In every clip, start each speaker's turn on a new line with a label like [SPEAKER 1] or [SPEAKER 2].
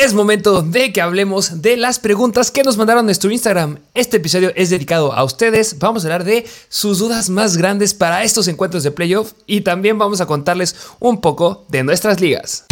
[SPEAKER 1] Es momento de que hablemos de las preguntas que nos mandaron nuestro Instagram. Este episodio es dedicado a ustedes. Vamos a hablar de sus dudas más grandes para estos encuentros de playoff y también vamos a contarles un poco de nuestras ligas.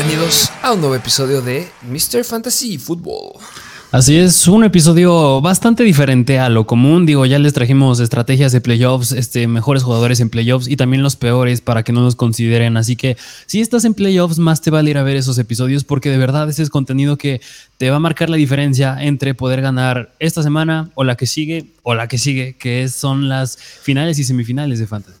[SPEAKER 1] Bienvenidos a un nuevo episodio de Mr. Fantasy Football.
[SPEAKER 2] Así es, un episodio bastante diferente a lo común. Digo, ya les trajimos estrategias de playoffs, este, mejores jugadores en playoffs y también los peores para que no nos consideren. Así que si estás en playoffs, más te vale ir a ver esos episodios porque de verdad ese es contenido que te va a marcar la diferencia entre poder ganar esta semana o la que sigue o la que sigue, que son las finales y semifinales de Fantasy.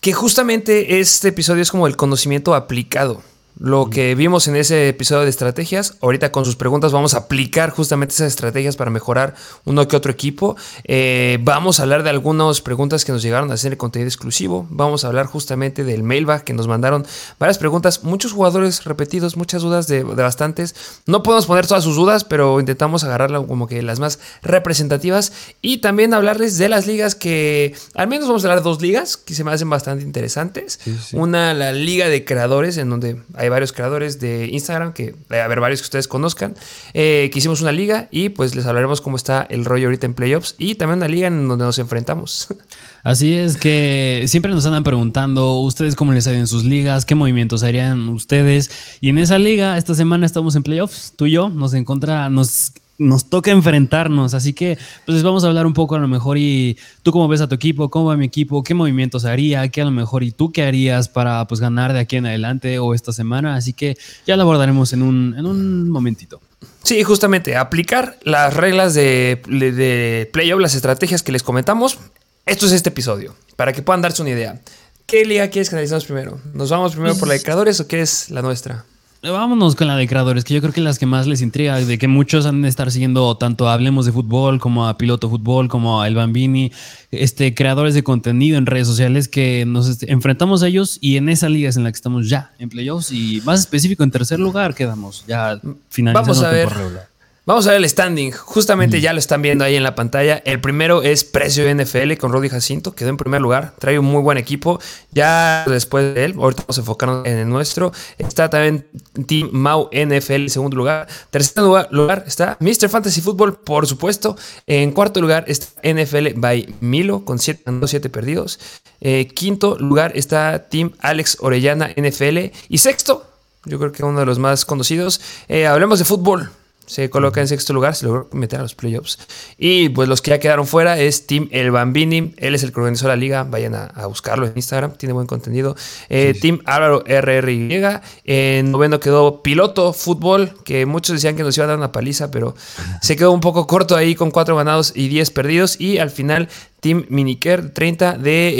[SPEAKER 1] Que justamente este episodio es como el conocimiento aplicado. Lo que vimos en ese episodio de estrategias, ahorita con sus preguntas vamos a aplicar justamente esas estrategias para mejorar uno que otro equipo. Eh, vamos a hablar de algunas preguntas que nos llegaron a hacer el contenido exclusivo. Vamos a hablar justamente del mailbag que nos mandaron varias preguntas, muchos jugadores repetidos, muchas dudas de, bastantes. No podemos poner todas sus dudas, pero intentamos agarrarla como que las más representativas y también hablarles de las ligas que, al menos vamos a hablar de dos ligas que se me hacen bastante interesantes. Una, la liga de creadores, en donde hay varios creadores de Instagram, que a haber varios que ustedes conozcan, eh, que hicimos una liga y pues les hablaremos cómo está el rollo ahorita en playoffs y también una liga en donde nos enfrentamos.
[SPEAKER 2] Así es que siempre nos andan preguntando ustedes cómo les en sus ligas, qué movimientos harían ustedes. Y en esa liga, esta semana estamos en playoffs, tú y yo, nos encontra, nos nos toca enfrentarnos. Así que, pues vamos a hablar un poco a lo mejor y tú cómo ves a tu equipo, cómo va mi equipo, qué movimientos haría, qué a lo mejor y tú qué harías para pues ganar de aquí en adelante o esta semana. Así que ya lo abordaremos en un, en un momentito.
[SPEAKER 1] Sí, justamente, aplicar las reglas de, de playoff, las estrategias que les comentamos. Esto es este episodio, para que puedan darse una idea. ¿Qué liga quieres que analicemos primero? ¿Nos vamos primero por la de creadores o qué es la nuestra?
[SPEAKER 2] Vámonos con la de creadores, que yo creo que las que más les intriga, de que muchos han de estar siguiendo tanto a Hablemos de Fútbol como a Piloto Fútbol, como a El Bambini, este, creadores de contenido en redes sociales que nos enfrentamos a ellos y en esa liga es en la que estamos ya, en playoffs y más específico, en tercer lugar quedamos, ya finalizando
[SPEAKER 1] Vamos a ver. Vamos a ver el standing. Justamente ya lo están viendo ahí en la pantalla. El primero es Precio NFL con Rudy Jacinto. Quedó en primer lugar. Trae un muy buen equipo. Ya después de él, ahorita vamos a enfocarnos en el nuestro. Está también Team Mau NFL en segundo lugar. Tercer lugar, está Mr. Fantasy Football, por supuesto. En cuarto lugar está NFL by Milo con 7 perdidos. Eh, quinto lugar está Team Alex Orellana NFL. Y sexto, yo creo que uno de los más conocidos. Eh, hablemos de fútbol se coloca en sexto lugar, se logró meter a los playoffs. Y pues los que ya quedaron fuera es Team El Bambini, él es el que organizó la liga, vayan a, buscarlo en Instagram, tiene buen contenido. Eh, Team Álvaro RRY, en noveno quedó Piloto Fútbol, que muchos decían que nos iba a dar una paliza, pero se quedó un poco corto ahí con cuatro ganados y diez perdidos. Y al final Team Miniker 30 de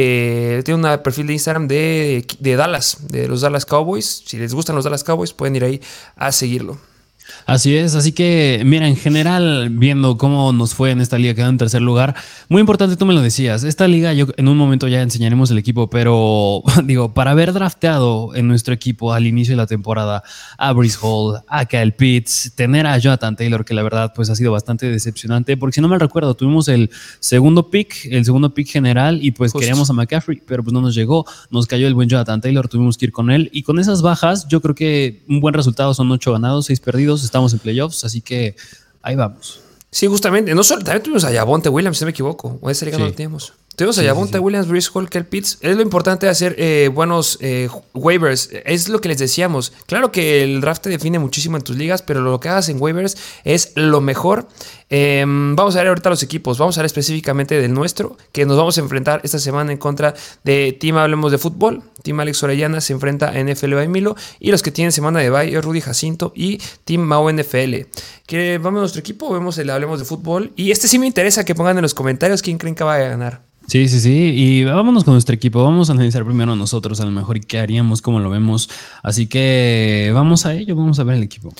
[SPEAKER 1] eh, tiene un perfil de Instagram de, de Dallas, de los Dallas Cowboys. Si les gustan los Dallas Cowboys, pueden ir ahí a seguirlo.
[SPEAKER 2] Así es, así que mira, en general, viendo cómo nos fue en esta liga, quedó en tercer lugar, muy importante, tú me lo decías, esta liga yo en un momento ya enseñaremos el equipo, pero digo, para haber drafteado en nuestro equipo al inicio de la temporada a Brice Hall, a Kyle Pitts, tener a Jonathan Taylor, que la verdad pues ha sido bastante decepcionante, porque si no me recuerdo, tuvimos el segundo pick, el segundo pick general y pues queríamos a McCaffrey, pero pues no nos llegó, nos cayó el buen Jonathan Taylor, tuvimos que ir con él y con esas bajas yo creo que un buen resultado son ocho ganados, seis perdidos, estamos en playoffs, así que ahí vamos.
[SPEAKER 1] Sí, justamente. No solo, también tuvimos a Yavonte Williams, si no me equivoco. O esa liga no lo teníamos. Tuvimos a Yavonte Williams, Bruce Hall, Pitts. Es lo importante de hacer eh, buenos eh, waivers. Es lo que les decíamos. Claro que el draft te define muchísimo en tus ligas, pero lo que hagas en waivers es lo mejor. Em, vamos a ver ahorita los equipos. Vamos a ver específicamente del nuestro, que nos vamos a enfrentar esta semana en contra de Team Hablemos de Fútbol. Team Alex Orellana se enfrenta a NFL by Milo. Y los que tienen semana de bye es Rudy Jacinto y Team Mao NFL. Que vamos a nuestro equipo, vemos el Hablemos de Fútbol. Y este sí me interesa que pongan en los comentarios quién creen que va a ganar.
[SPEAKER 2] Sí, sí, sí. Y vámonos con nuestro equipo. Vamos a analizar primero nosotros a lo mejor y qué haríamos, cómo lo vemos. Así que vamos a ello, vamos a ver el equipo.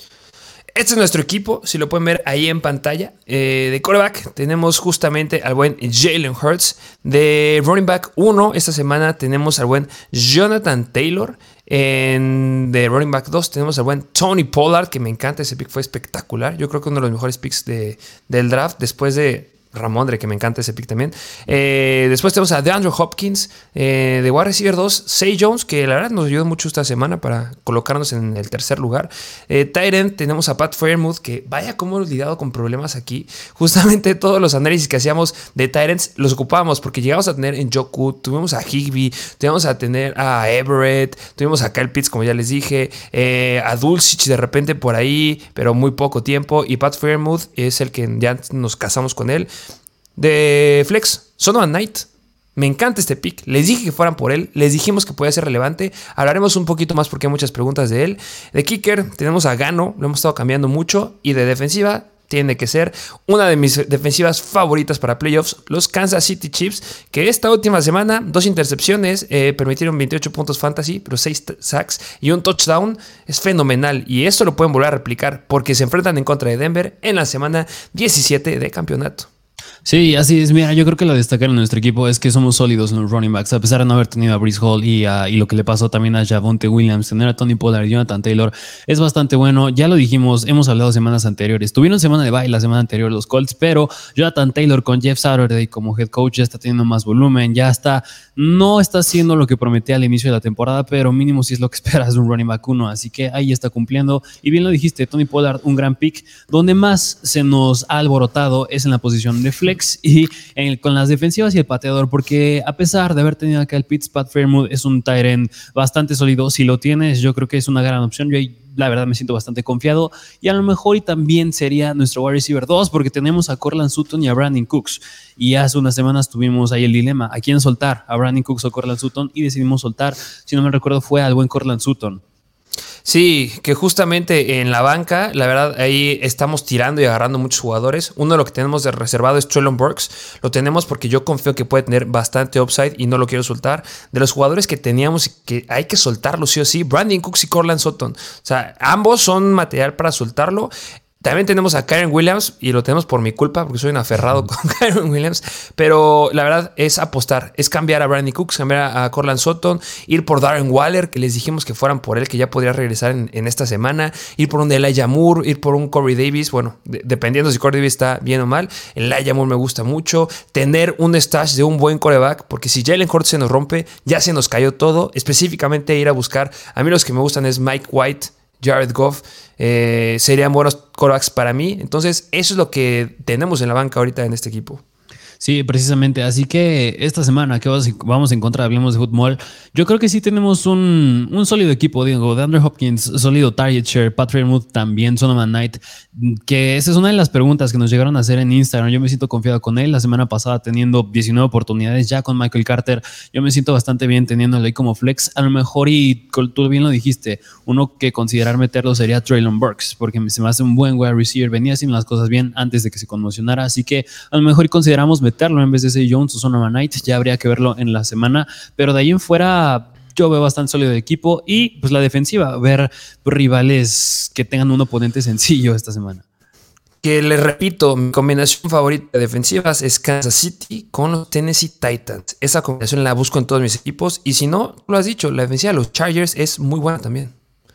[SPEAKER 1] Este es nuestro equipo, si lo pueden ver ahí en pantalla. Eh, de quarterback tenemos justamente al buen Jalen Hurts. De running back 1, esta semana tenemos al buen Jonathan Taylor. En, de running back 2 tenemos al buen Tony Pollard, que me encanta, ese pick fue espectacular. Yo creo que uno de los mejores picks de, del draft después de Ramondre, que me encanta ese pick también. Eh, después tenemos a DeAndre Hopkins, eh, de Wide Receiver 2, Say Jones, que la verdad nos ayudó mucho esta semana para colocarnos en el tercer lugar. Eh, Tyrant, tenemos a Pat Fairmouth, que vaya como hemos lidiado con problemas aquí. Justamente todos los análisis que hacíamos de Tyrants los ocupábamos porque llegamos a tener en Joku, tuvimos a Higby, tuvimos a tener a Everett, tuvimos a Kyle Pitts, como ya les dije, eh, a Dulcich de repente por ahí, pero muy poco tiempo. Y Pat Fairmouth es el que ya nos casamos con él de Flex, Sonovan Knight. Me encanta este pick. Les dije que fueran por él. Les dijimos que podía ser relevante. Hablaremos un poquito más porque hay muchas preguntas de él. De kicker tenemos a Gano. Lo hemos estado cambiando mucho. Y de defensiva tiene que ser una de mis defensivas favoritas para playoffs, los Kansas City Chiefs, que esta última semana, dos intercepciones, eh, permitieron 28 puntos fantasy, pero 6 sacks y un touchdown, es fenomenal. Y esto lo pueden volver a replicar porque se enfrentan en contra de Denver en la semana 17 de campeonato.
[SPEAKER 2] Sí, así es. Mira, yo creo que lo destacar en nuestro equipo es que somos sólidos en los running backs, a pesar de no haber tenido a Brice Hall y, y lo que le pasó también a Javonte Williams, tener a Tony Pollard y Jonathan Taylor es bastante bueno. Ya lo dijimos, hemos hablado semanas anteriores. Tuvieron semana de bye la semana anterior los Colts, pero Jonathan Taylor con Jeff Saturday como head coach ya está teniendo más volumen, ya está, no está haciendo lo que prometía al inicio de la temporada, pero mínimo si es lo que esperas de un running back uno. Así que ahí está cumpliendo. Y bien lo dijiste, Tony Pollard, un gran pick. Donde más se nos ha alborotado es en la posición de flex y con las defensivas y el pateador, porque a pesar de haber tenido acá el Pitts, Pat Fairmouth es un Tyrant bastante sólido. Si lo tienes, yo creo que es una gran opción. Yo la verdad me siento bastante confiado. Y a lo mejor y también sería nuestro wide receiver 2, porque tenemos a Corland Sutton y a Brandon Cooks. Y hace unas semanas tuvimos ahí el dilema, ¿a quién soltar? ¿A Brandon Cooks o Corland Sutton? Y decidimos soltar, si no me recuerdo, fue al buen Corland Sutton.
[SPEAKER 1] Sí, que justamente en la banca, la verdad, ahí estamos tirando y agarrando muchos jugadores. Uno de lo que tenemos de reservado es Trellon Burks. Lo tenemos porque yo confío que puede tener bastante upside y no lo quiero soltar. De los jugadores que teníamos y que hay que soltarlo sí o sí, Brandon Cooks y Corland Sutton. O sea, ambos son material para soltarlo. También tenemos a Karen Williams y lo tenemos por mi culpa porque soy un aferrado con Karen Williams. Pero la verdad es apostar, es cambiar a Brandy Cooks, cambiar a Corland Sutton, ir por Darren Waller, que les dijimos que fueran por él, que ya podría regresar en, esta semana, ir por un Elijah Moore, ir por un Corey Davis. Bueno, dependiendo si Corey Davis está bien o mal. Elijah Moore me gusta mucho. Tener un stash de un buen coreback, porque si Jalen Hurts se nos rompe, ya se nos cayó todo. Específicamente ir a buscar, a mí los que me gustan es Mike White. Jared Goff, eh, serían buenos corebacks para mí. Entonces, eso es lo que tenemos en la banca ahorita en este equipo.
[SPEAKER 2] Sí, precisamente. Así que esta semana que vamos a encontrar, hablemos de fútbol, yo creo que sí tenemos un, un sólido equipo, digo, de Andrew Hopkins, sólido target share, Patrick Mood también, Sonoman Knight, que esa es una de las preguntas que nos llegaron a hacer en Instagram. Yo me siento confiado con él. La semana pasada teniendo 19 oportunidades ya con Michael Carter, yo me siento bastante bien teniéndolo ahí como flex. A lo mejor, y tú bien lo dijiste, uno que considerar meterlo sería Traylon Burks, porque se me hace un buen wide receiver, venía haciendo las cosas bien antes de que se conmocionara, así que a lo mejor consideramos en vez de ese Jones o Sonoma Knight. Ya habría que verlo en la semana. Pero de ahí en fuera, yo veo bastante sólido de equipo. Y pues la defensiva, ver rivales que tengan un oponente sencillo esta semana.
[SPEAKER 1] Que les repito, mi combinación favorita de defensivas es Kansas City con los Tennessee Titans. Esa combinación la busco en todos mis equipos. Y si no, lo has dicho, la defensiva de los Chargers es muy buena también.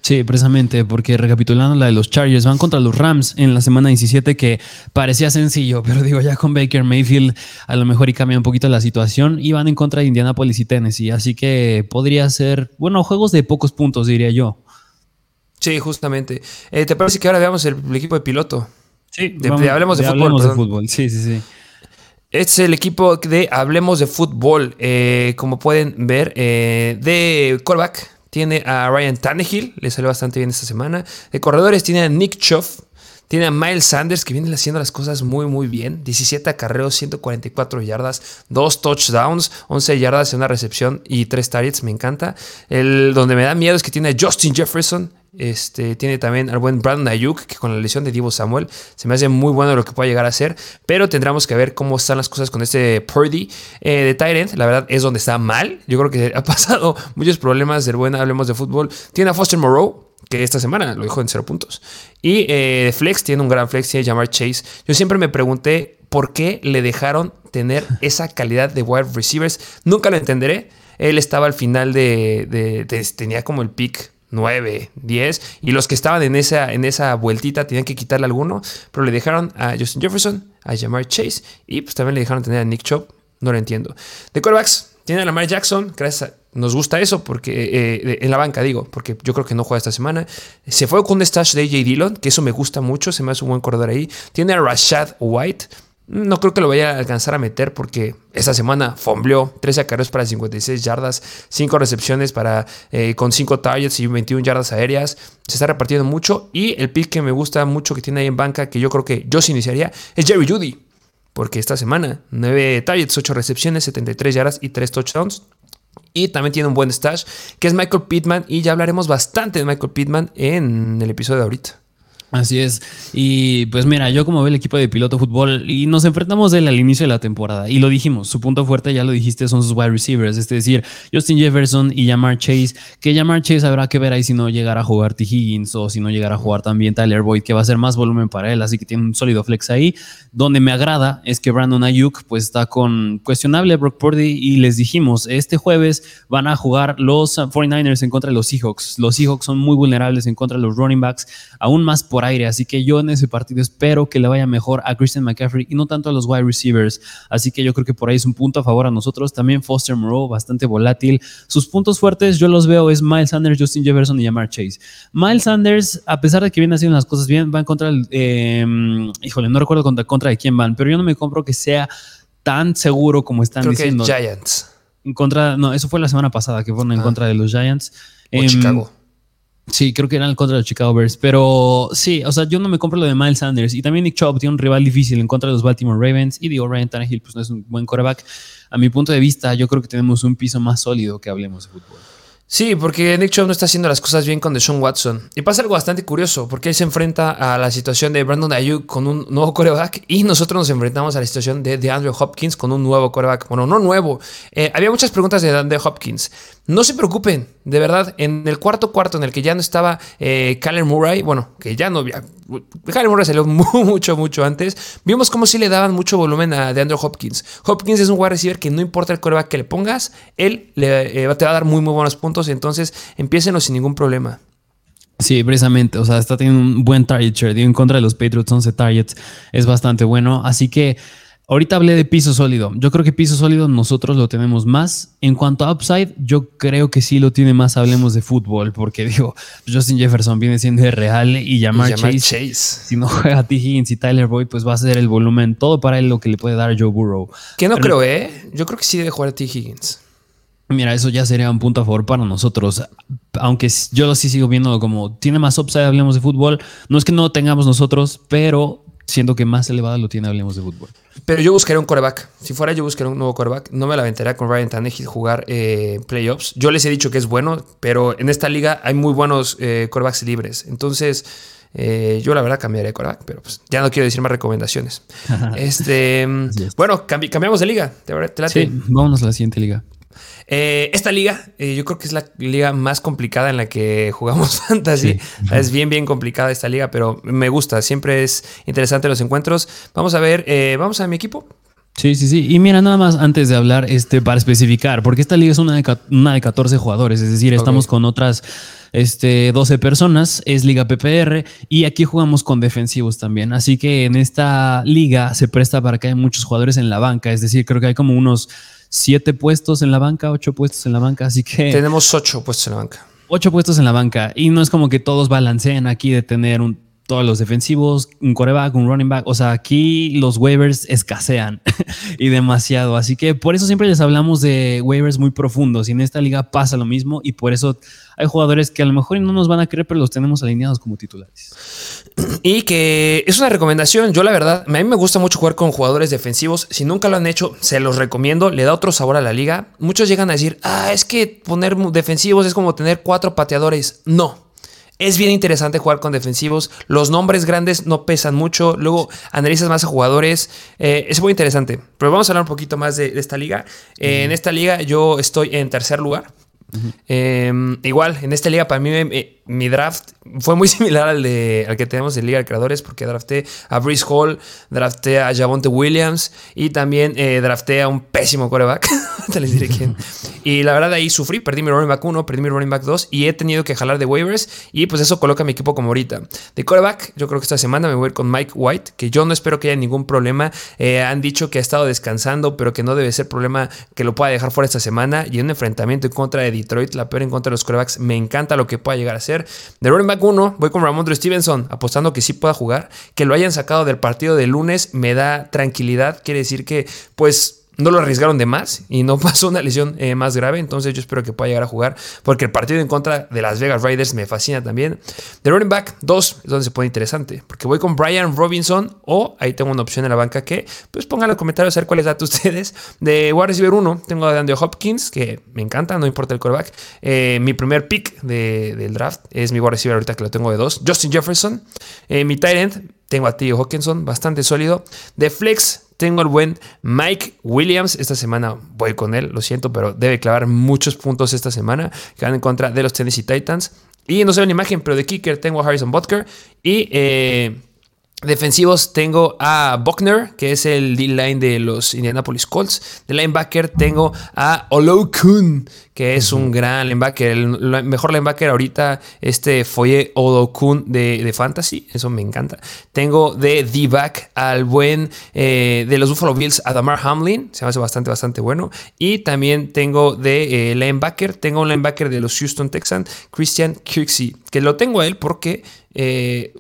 [SPEAKER 2] Sí, precisamente, porque recapitulando la de los Chargers, van contra los Rams en la semana 17, que parecía sencillo, pero digo, ya con Baker Mayfield a lo mejor y cambia un poquito la situación, y van en contra de Indianapolis y Tennessee, así que podría ser, bueno, juegos de pocos puntos, diría yo.
[SPEAKER 1] Sí, justamente. Eh, ¿Te parece que ahora veamos el, equipo de piloto?
[SPEAKER 2] Sí, de, hablemos de fútbol. Hablemos de fútbol, sí, sí, sí.
[SPEAKER 1] Este es el equipo de Hablemos de Fútbol. Eh, como pueden ver, eh, de callback tiene a Ryan Tannehill, le salió bastante bien esta semana. De corredores tiene a Nick Chuff. Tiene a Miles Sanders, que viene haciendo las cosas muy, muy bien. 17 acarreos, 144 yardas, 2 touchdowns, 11 yardas en una recepción y 3 targets. Me encanta. El donde me da miedo es que tiene a Justin Jefferson, Este, tiene también al buen Brandon Ayuk, que con la lesión de Divo Samuel se me hace muy bueno lo que pueda llegar a ser. Pero tendremos que ver cómo están las cosas con este Purdy eh, de Tyrant. La verdad es donde está mal. Yo creo que ha pasado muchos problemas del buen Hablemos de Fútbol. Tiene a Foster Moreau, que esta semana lo dijo en cero puntos. Y eh, Flex tiene un gran Flex, tiene llamar Chase. Yo siempre me pregunté por qué le dejaron tener esa calidad de wide receivers. Nunca lo entenderé. Él estaba al final de, tenía como el pick 9, 10, y los que estaban en esa, en esa vueltita tenían que quitarle alguno, pero le dejaron a Justin Jefferson, a Jamar Chase, y pues también le dejaron tener a Nick Chubb, no lo entiendo. De quarterbacks, tiene a Lamar Jackson, nos gusta eso porque eh, en la banca digo, porque yo creo que no juega esta semana. Se fue con un stash de AJ Dillon, que eso me gusta mucho, se me hace un buen corredor ahí. Tiene a Rashad White, no creo que lo vaya a alcanzar a meter porque esta semana fombleó 13 acarreos para 56 yardas, 5 recepciones para, eh, con 5 targets y 21 yardas aéreas. Se está repartiendo mucho. Y el pick que me gusta mucho que tiene ahí en banca, que yo creo que yo sí iniciaría, es Jerry Judy. Porque esta semana, 9 targets, 8 recepciones, 73 yardas y 3 touchdowns. Y también tiene un buen stash, que es Michael Pittman. Y ya hablaremos bastante de Michael Pittman en el episodio de ahorita.
[SPEAKER 2] Así es. Y pues mira, yo como veo el equipo de piloto fútbol y nos enfrentamos él al inicio de la temporada y lo dijimos, su punto fuerte ya lo dijiste son sus wide receivers, es decir, Justin Jefferson y Jamar Chase, que Jamar Chase habrá que ver ahí si no llegará a jugar T. Higgins o si no llegará a jugar también Tyler Boyd, que va a ser más volumen para él, así que tiene un sólido flex ahí. Donde me agrada es que Brandon Ayuk pues está con cuestionable Brock Purdy y les dijimos, este jueves van a jugar los 49ers en contra de los Seahawks. Los Seahawks son muy vulnerables en contra de los running backs, aún más por aire. Así que yo en ese partido espero que le vaya mejor a Christian McCaffrey y no tanto a los wide receivers. Así que yo creo que por ahí es un punto a favor a nosotros. También Foster Moreau, bastante volátil. Sus puntos fuertes yo los veo es Miles Sanders, Justin Jefferson y Jamar Chase. Miles Sanders, a pesar de que viene haciendo las cosas bien, va en contra del... Em, híjole, no recuerdo contra, contra de quién van, pero yo no me compro que sea tan seguro como están
[SPEAKER 1] creo
[SPEAKER 2] diciendo.
[SPEAKER 1] Que Giants.
[SPEAKER 2] En contra, no, eso fue la semana pasada que fueron en ah. contra de los Giants.
[SPEAKER 1] O Chicago.
[SPEAKER 2] Sí, creo que eran contra los Chicago Bears. Pero sí, o sea, yo no me compro lo de Miles Sanders. Y también Nick Chubb tiene un rival difícil en contra de los Baltimore Ravens. Y digo, Ryan Tannehill pues no es un buen quarterback. A mi punto de vista, yo creo que tenemos un piso más sólido que hablemos de fútbol.
[SPEAKER 1] Sí, porque Nick Chubb no está haciendo las cosas bien con Deshaun Watson. Y pasa algo bastante curioso, porque él se enfrenta a la situación de Brandon Ayuk con un nuevo coreback y nosotros nos enfrentamos a la situación de, Andrew Hopkins con un nuevo coreback. Bueno, no nuevo. Eh, había muchas preguntas de Andrew Hopkins. No se preocupen, de verdad, en el cuarto cuarto en el que ya no estaba eh, Murray, bueno, que ya no había... Kyler Murray salió mucho, mucho antes. Vimos cómo sí le daban mucho volumen a de Andrew Hopkins. Hopkins es un wide receiver que no importa el coreback que le pongas, él le, eh, te va a dar muy, muy buenos puntos. Entonces, empiecenlo sin ningún problema.
[SPEAKER 2] Sí, precisamente. O sea, está teniendo un buen target share. en contra de los Patriots, 11 targets. Es bastante bueno. Así que Ahorita hablé de piso sólido. Yo creo que piso sólido nosotros lo tenemos más. En cuanto a upside, yo creo que sí lo tiene más. Hablemos de fútbol, porque digo, Justin Jefferson viene siendo real y llamar Chase, Si no juega T. Higgins y Tyler Boyd, pues va a ser el volumen todo para él lo que le puede dar Joe Burrow.
[SPEAKER 1] Que no creo, ¿eh? Yo creo que sí debe jugar a T. Higgins.
[SPEAKER 2] Mira, eso ya sería un punto a favor para nosotros. Aunque yo lo sí sigo viendo como tiene más upside, hablemos de fútbol. No es que no lo tengamos nosotros, pero siendo que más elevada lo tiene, hablemos de fútbol.
[SPEAKER 1] Pero yo buscaría un coreback. Si fuera yo buscaría un nuevo coreback. No me la aventaría con Ryan Tannehill jugar eh, playoffs. Yo les he dicho que es bueno, pero en esta liga hay muy buenos eh, corebacks libres. Entonces, eh, yo la verdad cambiaría de coreback, pero pues ya no quiero decir más recomendaciones. este, bueno, cambiamos de liga. ¿Te,
[SPEAKER 2] Sí, vámonos a la siguiente liga.
[SPEAKER 1] Eh, esta liga, eh, yo creo que es la liga más complicada en la que jugamos fantasy. Es bien, bien complicada esta liga, pero me gusta. Siempre es interesante los encuentros. Vamos a ver, eh, vamos a mi equipo.
[SPEAKER 2] Sí, sí, sí. Y mira, nada más antes de hablar, este, para especificar, porque esta liga es una de, una de 14 jugadores, es decir, estamos con otras este, 12 personas, es Liga PPR y aquí jugamos con defensivos también. Así que en esta liga se presta para que haya muchos jugadores en la banca, es decir, creo que hay como unos siete puestos en la banca, ocho puestos en la banca, así que...
[SPEAKER 1] Tenemos ocho puestos en la banca.
[SPEAKER 2] Ocho puestos en la banca y no es como que todos balanceen aquí de tener un, todos los defensivos, un coreback, un running back. O sea, aquí los waivers escasean y demasiado. Así que por eso siempre les hablamos de waivers muy profundos. Y en esta liga pasa lo mismo. Y por eso hay jugadores que a lo mejor no nos van a creer, pero los tenemos alineados como titulares.
[SPEAKER 1] Y que es una recomendación. Yo, la verdad, a mí me gusta mucho jugar con jugadores defensivos. Si nunca lo han hecho, se los recomiendo. Le da otro sabor a la liga. Muchos llegan a decir, ah, es que poner defensivos es como tener cuatro pateadores. No Es bien interesante jugar con defensivos. Los nombres grandes no pesan mucho. Luego analizas más a jugadores. Eh, es muy interesante. Pero vamos a hablar un poquito más de, esta liga. Eh, en esta liga yo estoy en tercer lugar. Em, igual, en esta liga para mí mi draft fue muy similar al, de, al que tenemos en Liga de Creadores porque drafté a Brice Hall, drafté a Javonte Williams y también eh, drafté a un pésimo coreback. Te les diré quién. Y la verdad ahí sufrí, perdí mi running back 1, perdí mi running back 2 y he tenido que jalar de waivers y pues eso coloca a mi equipo como ahorita. De coreback, yo creo que esta semana me voy a ir con Mike White, que yo no espero que haya ningún problema. Eh, han dicho que ha estado descansando, pero que no debe ser problema que lo pueda dejar fuera esta semana. Y un enfrentamiento en contra de Detroit, la peor en contra de los corebacks, me encanta lo que pueda llegar a ser. De running back 1, voy con Ramondre Stevenson, apostando que sí pueda jugar. Que lo hayan sacado del partido de lunes me da tranquilidad. Quiere decir que, pues, no lo arriesgaron de más y no pasó una lesión eh, más grave. Entonces yo espero que pueda llegar a jugar porque el partido en contra de Las Vegas Raiders me fascina también. De running back 2 es donde se pone interesante porque voy con Brian Robinson o ahí tengo una opción en la banca que pues pongan en los comentarios a ver cuáles datos ustedes. De wide receiver 1 tengo a Andrew Hopkins que me encanta, no importa el quarterback. Eh, mi primer pick del draft es mi wide receiver ahorita que lo tengo de 2. Justin Jefferson. Eh, mi tight end tengo a Tío Hawkinson, bastante sólido. De flex tengo el buen Mike Williams. Esta semana voy con él, lo siento, pero debe clavar muchos puntos esta semana. Que van en contra de los Tennessee Titans. Y no sé una imagen, pero de kicker tengo a Harrison Butker. Y eh, Defensivos tengo a Buckner, que es el D-line de los Indianapolis Colts. De linebacker tengo a Olokun, que es un gran linebacker. El mejor linebacker ahorita, este Foye Olokun de, de Fantasy. Eso me encanta. Tengo de D-back al buen eh, de los Buffalo Bills, Adamar Hamlin. Se me hace bastante, bastante bueno. Y también tengo de eh, linebacker. Tengo un linebacker de los Houston Texans, Christian Kirksey, que lo tengo a él porque... Eh,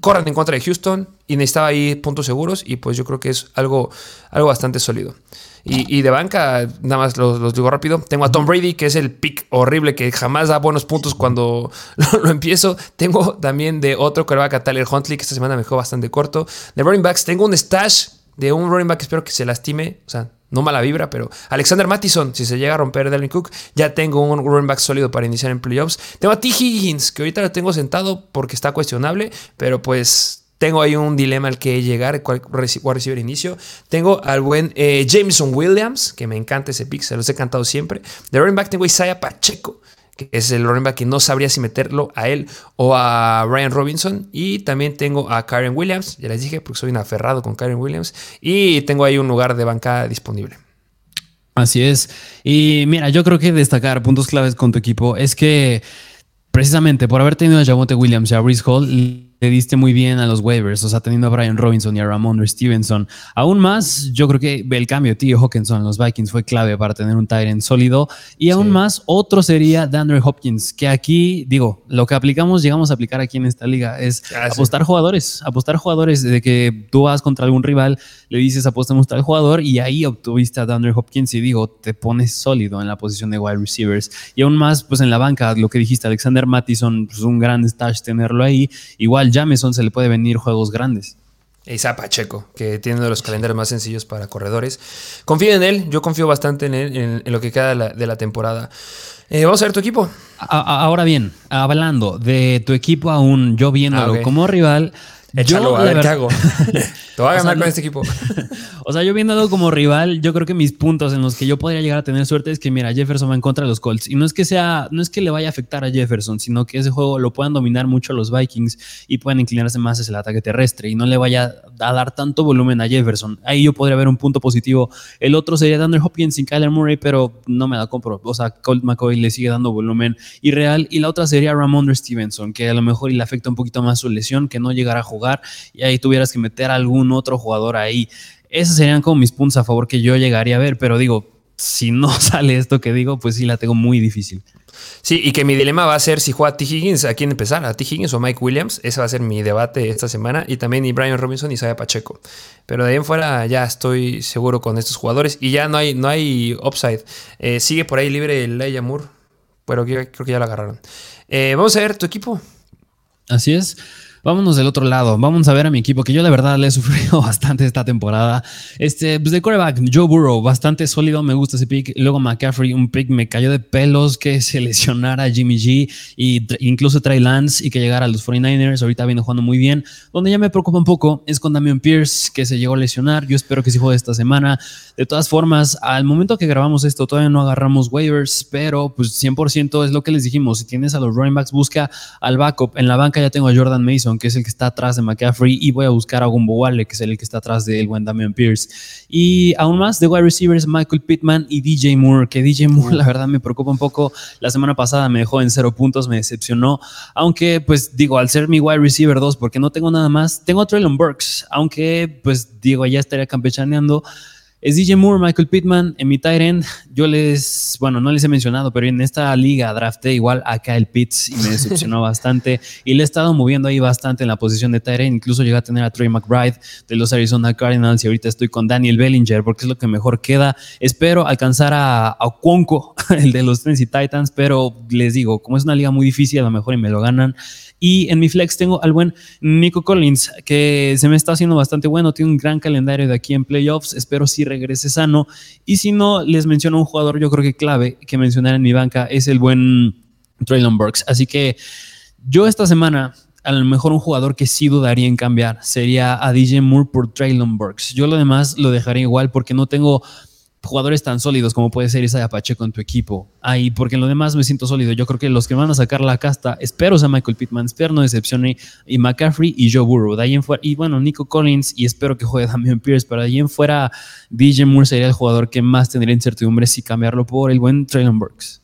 [SPEAKER 1] corran en contra de Houston y necesitaba ahí puntos seguros y pues yo creo que es algo, algo bastante sólido. Y, de banca, nada más los, digo rápido, tengo a Tom Brady, que es el pick horrible que jamás da buenos puntos cuando lo, empiezo. Tengo también de otro quarterback a Tyler Huntley, que esta semana me dejó bastante corto. De running backs, tengo un stash de un running back, espero que se lastime, o sea, no mala vibra, pero Alexander Mattison, si se llega a romper Dalvin Cook, ya tengo un running back sólido para iniciar en playoffs. Tengo a T. Higgins, que ahorita lo tengo sentado porque está cuestionable, pero pues tengo ahí un dilema al que llegar, cuál recibir inicio. Tengo al buen eh, Jameson Williams, que me encanta ese pick, se los he cantado siempre. De running back tengo a Pacheco, es el running back que no sabría si meterlo a él o a Ryan Robinson. Y también tengo a Karen Williams, ya les dije, porque soy un aferrado con Karen Williams. Y tengo ahí un lugar de bancada disponible.
[SPEAKER 2] Así es. Y mira, yo creo que destacar puntos claves con tu equipo es que precisamente por haber tenido a Javonte Williams y a Brice Hall, le diste muy bien a los waivers, o sea, teniendo a Brian Robinson y a Ramon Stevenson. Aún más, yo creo que el cambio de Tío Hawkinson en los Vikings fue clave para tener un Tyrant sólido. Y aún más, otro sería DeAndre Hopkins, que aquí, digo, lo que aplicamos, llegamos a aplicar aquí en esta liga, es ah, apostar jugadores, apostar jugadores de que tú vas contra algún rival, le dices apostemos tal jugador y ahí obtuviste a DeAndre Hopkins y digo, te pones sólido en la posición de wide receivers. Y aún más, pues en la banca, lo que dijiste, Alexander Mattison, pues un gran stash tenerlo ahí. Igual Jameson se le puede venir juegos grandes.
[SPEAKER 1] Isa Pacheco, que tiene uno de los calendarios más sencillos para corredores. Confío en él, yo confío bastante en él, en, lo que queda de la, temporada. Eh, vamos a ver tu equipo.
[SPEAKER 2] ahora bien, hablando de tu equipo aún, yo viéndolo ah, como rival,
[SPEAKER 1] Échalo, a ver qué hago. Te voy a ganar con este equipo.
[SPEAKER 2] o sea, yo viéndolo como rival, yo creo que mis puntos en los que yo podría llegar a tener suerte es que, mira, Jefferson va en contra de los Colts. Y no es que sea, no es que le vaya a afectar a Jefferson, sino que ese juego lo puedan dominar mucho los Vikings y puedan inclinarse más hacia el ataque terrestre y no le vaya a dar tanto volumen a Jefferson. Ahí yo podría ver un punto positivo. El otro sería Daniel Hopkins sin Kyler Murray, pero no me da compro. O sea, Colt McCoy le sigue dando volumen irreal. Y la otra sería Ramondre Stevenson, que a lo mejor le afecta un poquito más su lesión, que no llegará a jugar y ahí tuvieras que meter algún otro jugador ahí. Esos serían como mis puntos a favor que yo llegaría a ver, pero digo, si no sale esto que digo, pues sí la tengo muy difícil.
[SPEAKER 1] Sí, y que mi dilema va a ser si juega a T. Higgins, ¿a quién empezar? ¿A T. Higgins o Mike Williams? Ese va a ser mi debate esta semana. Y también y Brian Robinson y Saya Pacheco. Pero de ahí en fuera ya estoy seguro con estos jugadores. Y ya no hay, no hay upside. Eh, sigue por ahí libre el Leia Moore. Pero creo que ya lo agarraron. Eh, vamos a ver tu equipo.
[SPEAKER 2] Así es. Vámonos del otro lado. Vamos a ver a mi equipo, que yo de verdad le he sufrido bastante esta temporada. Este, pues de quarterback, Joe Burrow, bastante sólido, me gusta ese pick. Luego McCaffrey, un pick me cayó de pelos que se lesionara Jimmy G y incluso Trey Lance y que llegara a los 49ers. Ahorita viene jugando muy bien. Donde ya me preocupa un poco es con Damian Pierce, que se llegó a lesionar. Yo espero que sí juegue esta semana. De todas formas, al momento que grabamos esto, todavía no agarramos waivers, pero pues 100% es lo que les dijimos. Si tienes a los running backs, busca al backup. En la banca ya tengo a Jordan Mason que es el que está atrás de McCaffrey, y voy a buscar a Gumbo Wale, que es el que está atrás del buen Damian Pierce. Y aún más de wide receivers, Michael Pittman y DJ Moore, que DJ Moore la verdad me preocupa un poco. La semana pasada me dejó en cero puntos, me decepcionó, aunque pues digo, al ser mi wide receiver 2, porque no tengo nada más, tengo a Traylon Burks, aunque pues digo, ya estaría campechaneando. Es DJ Moore, Michael Pittman. En mi tight end, yo les, bueno, no les he mencionado, pero en esta liga drafté igual a Kyle Pitts y me decepcionó bastante. Y le he estado moviendo ahí bastante en la posición de tight end. Incluso llegué a tener a Trey McBride de los Arizona Cardinals y ahorita estoy con Daniel Bellinger porque es lo que mejor queda. Espero alcanzar a, a Cuonco, el de los Tennessee Titans, pero les digo, como es una liga muy difícil, a lo mejor y me lo ganan. Y en mi flex tengo al buen Nico Collins, que se me está haciendo bastante bueno. Tiene un gran calendario de aquí en playoffs. Espero si regrese sano. Y si no, les menciono un jugador, yo creo que clave que mencionar en mi banca es el buen Traylon Burks. Así que yo esta semana a lo mejor un jugador que sí dudaría en cambiar sería a DJ Moore por Traylon Burks. Yo lo demás lo dejaré igual porque no tengo jugadores tan sólidos como puede ser Isaiah Pacheco en tu equipo. Ahí, porque en lo demás me siento sólido. Yo creo que los que van a sacar la casta, espero sea Michael Pittman, espero no decepcione, y McCaffrey y Joe Burrow. De ahí en fuera, y bueno, Nico Collins, y espero que juegue Damian Pierce, pero de ahí en fuera, DJ Moore sería el jugador que más tendría incertidumbre si cambiarlo por el buen Traylon Burks.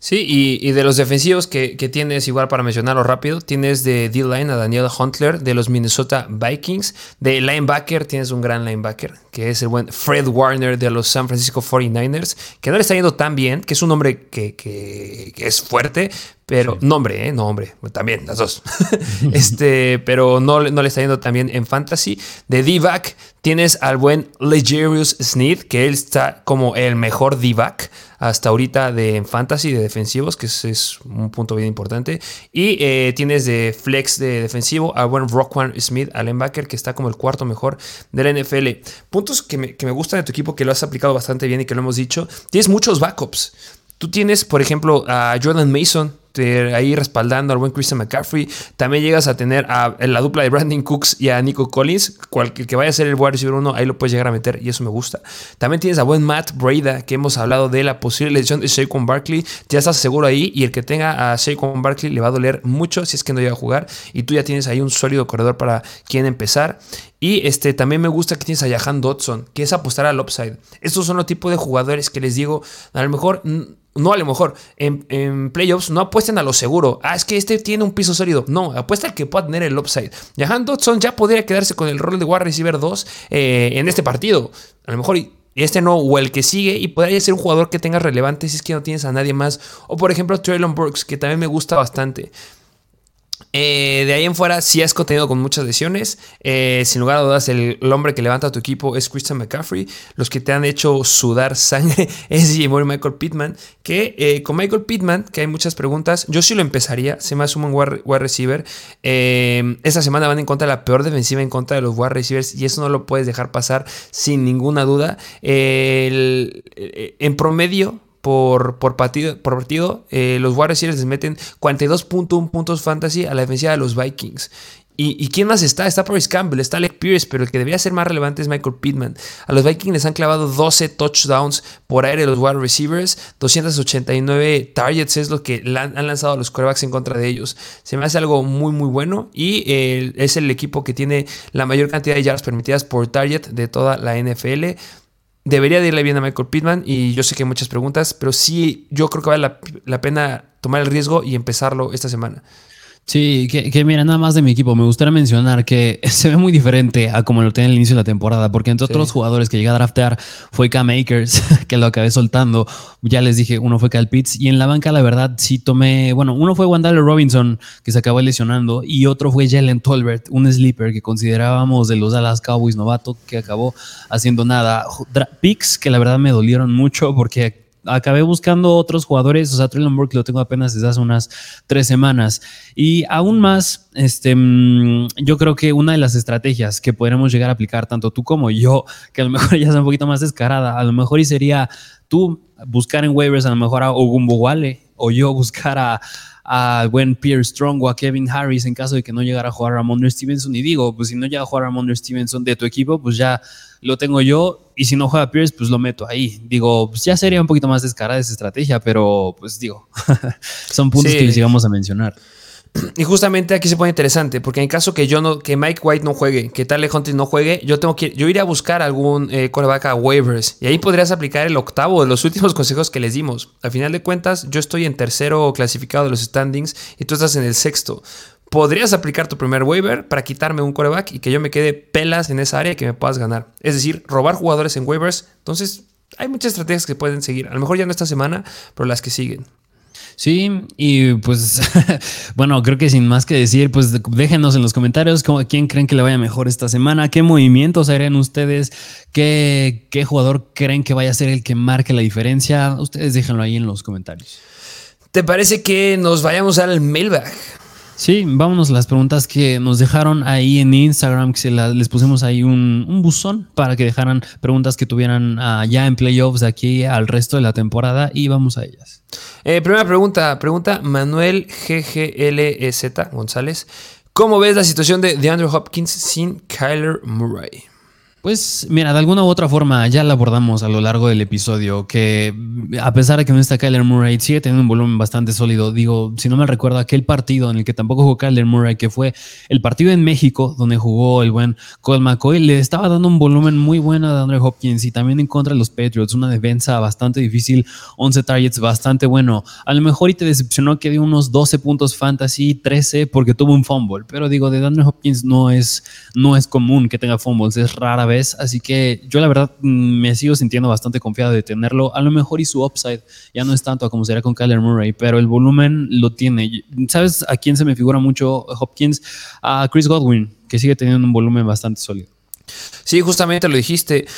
[SPEAKER 1] Sí, y, de los defensivos que, tienes, igual para mencionarlo rápido, tienes de D-Line a Daniel Huntler de los Minnesota Vikings. De linebacker tienes un gran linebacker, que es el buen Fred Warner de los San Francisco 49ers, que no le está yendo tan bien, que es un hombre que, que es fuerte, pero nombre, ¿eh? No, hombre, también las dos. este, pero no, no le está yendo tan bien en fantasy. De D-back tienes al buen Legarius Sneed, que él está como el mejor D-back hasta ahorita de fantasy de defensivos, que es, un punto bien importante. Y eh, tienes de flex de defensivo al buen Rockwan Smith, al linebacker, que está como el cuarto mejor de la NFL. Puntos que me, que me gustan de tu equipo, que lo has aplicado bastante bien y que lo hemos dicho. Tienes muchos backups. Tú tienes, por ejemplo, a Jordan Mason, ahí respaldando al buen Christian McCaffrey. También llegas a tener a, la dupla de Brandon Cooks y a Nico Collins. Cualquier que vaya a ser el wide receiver uno, ahí lo puedes llegar a meter y eso me gusta. También tienes a buen Matt Breda, que hemos hablado de la posible lesión de Shaquon Barkley. Ya estás seguro ahí y el que tenga a Shaquon Barkley le va a doler mucho si es que no llega a jugar. Y tú ya tienes ahí un sólido corredor para quien empezar. Y este, también me gusta que tienes a Jahan Dodson, que es apostar al upside. Estos son los tipos de jugadores que les digo, a lo mejor no, a lo mejor en, playoffs no apuesten a lo seguro. Ah, es que este tiene un piso sólido. No, apuesta al que pueda tener el upside. Jahan Dodson ya podría quedarse con el rol de wide receiver 2 eh, en este partido. A lo mejor este no, o el que sigue, y podría ser un jugador que tenga relevante si es que no tienes a nadie más. O por ejemplo, Traylon Burks, que también me gusta bastante. Eh, de ahí en fuera, sí has contenido con muchas lesiones. Eh, sin lugar a dudas, el, hombre que levanta tu equipo es Christian McCaffrey. Los que te han hecho sudar sangre es Jimmy Michael Pittman. Que eh, con Michael Pittman, que hay muchas preguntas, yo sí lo empezaría. Se me asume un wide, receiver. esta semana van en contra de la peor defensiva en contra de los wide receivers. Y eso no lo puedes dejar pasar sin ninguna duda. en promedio, por, por partido, por partido eh, los les meten 42.1 puntos fantasy a la defensiva de los Vikings. ¿Y, quién más está? Está Paris Campbell, está Alec Pierce, pero el que debería ser más relevante es Michael Pittman. A los Vikings les han clavado 12 touchdowns por aire los wide receivers, 289 targets es lo que han lanzado los quarterbacks en contra de ellos. Se me hace algo muy, muy bueno y es el equipo que tiene la mayor cantidad de yardas permitidas por target de toda la NFL. Debería de irle bien a Michael Pittman y yo sé que hay muchas preguntas, pero sí, yo creo que vale la, pena tomar el riesgo y empezarlo esta semana.
[SPEAKER 2] Sí, que, mira, nada más de mi equipo, me gustaría mencionar que se ve muy diferente a como lo tenía al inicio de la temporada, porque entre otros jugadores que llegué a draftear fue Cam Akers, que lo acabé soltando, ya les dije, uno fue Cal Pitts, y en la banca la verdad sí tomé, bueno, uno fue Wandale Robinson, que se acabó lesionando, y otro fue Jalen Tolbert, un sleeper que considerábamos de los Dallas Cowboys novato, que acabó haciendo nada. Picks que la verdad me dolieron mucho porque acabé buscando otros jugadores, o sea, Traylon Burke lo tengo apenas desde hace unas tres semanas. Y aún más, este, mm, yo creo que una de las estrategias que podremos llegar a aplicar, tanto tú como yo, que a lo mejor ya es un poquito más descarada, a lo mejor y sería tú buscar en waivers a lo mejor a Ogumbo Wale o yo buscar a, a buen Pierre Strong o a Kevin Harris en caso de que no llegara a jugar Ramon Stevenson. Y digo, pues si no llega a jugar Ramon Stevenson de tu equipo, pues ya lo tengo yo. Y si no juega Pierce, pues lo meto ahí. Digo, pues ya sería un poquito más descarada esa estrategia, pero pues digo, son puntos que les llegamos a mencionar.
[SPEAKER 1] Y justamente aquí se pone interesante, porque en caso que yo no, que Mike White no juegue, que Tyler Huntley no juegue, yo tengo que, yo iría a buscar algún eh, a waivers y ahí podrías aplicar el octavo de los últimos consejos que les dimos. Al final de cuentas, yo estoy en tercero clasificado de los standings y tú estás en el sexto. Podrías aplicar tu primer waiver para quitarme un coreback y que yo me quede pelas en esa área y que me puedas ganar. Es decir, robar jugadores en waivers. Entonces, hay muchas estrategias que pueden seguir. A lo mejor ya no esta semana, pero las que siguen.
[SPEAKER 2] Sí, y pues bueno, creo que sin más que decir, pues déjenos en los comentarios cómo, quién creen que le vaya mejor esta semana, qué movimientos harían ustedes, qué, qué jugador creen que vaya a ser el que marque la diferencia. Ustedes déjenlo ahí en los comentarios.
[SPEAKER 1] ¿Te parece que nos vayamos al mailbag?
[SPEAKER 2] Sí, vámonos a las preguntas que nos dejaron ahí en Instagram, que se les pusimos ahí un, buzón para que dejaran preguntas que tuvieran uh, ya en playoffs aquí al resto de la temporada y vamos a ellas.
[SPEAKER 1] Eh, primera pregunta, pregunta Manuel GGLZ González. ¿Cómo ves la situación de, de Andrew Hopkins sin Kyler Murray?
[SPEAKER 2] Pues mira, de alguna u otra forma ya la abordamos a lo largo del episodio, que a pesar de que no está Kyler Murray, sigue teniendo un volumen bastante sólido. Digo, si no me recuerdo aquel partido en el que tampoco jugó Kyler Murray, que fue el partido en México, donde jugó el buen Cole McCoy, le estaba dando un volumen muy bueno a Andre Hopkins y también en contra de los Patriots, una defensa bastante difícil, 11 targets bastante bueno. A lo mejor y te decepcionó que dio unos 12 puntos fantasy, 13 porque tuvo un fumble, pero digo, de Andre Hopkins no es, no es común que tenga fumbles, es rara vez, así que yo la verdad mm, me sigo sintiendo bastante confiado de tenerlo. A lo mejor y su upside ya no es tanto como sería con Kyler Murray, pero el volumen lo tiene. ¿Sabes a quién se me figura mucho Hopkins? A Chris Godwin, que sigue teniendo un volumen bastante sólido.
[SPEAKER 1] Sí, justamente lo dijiste.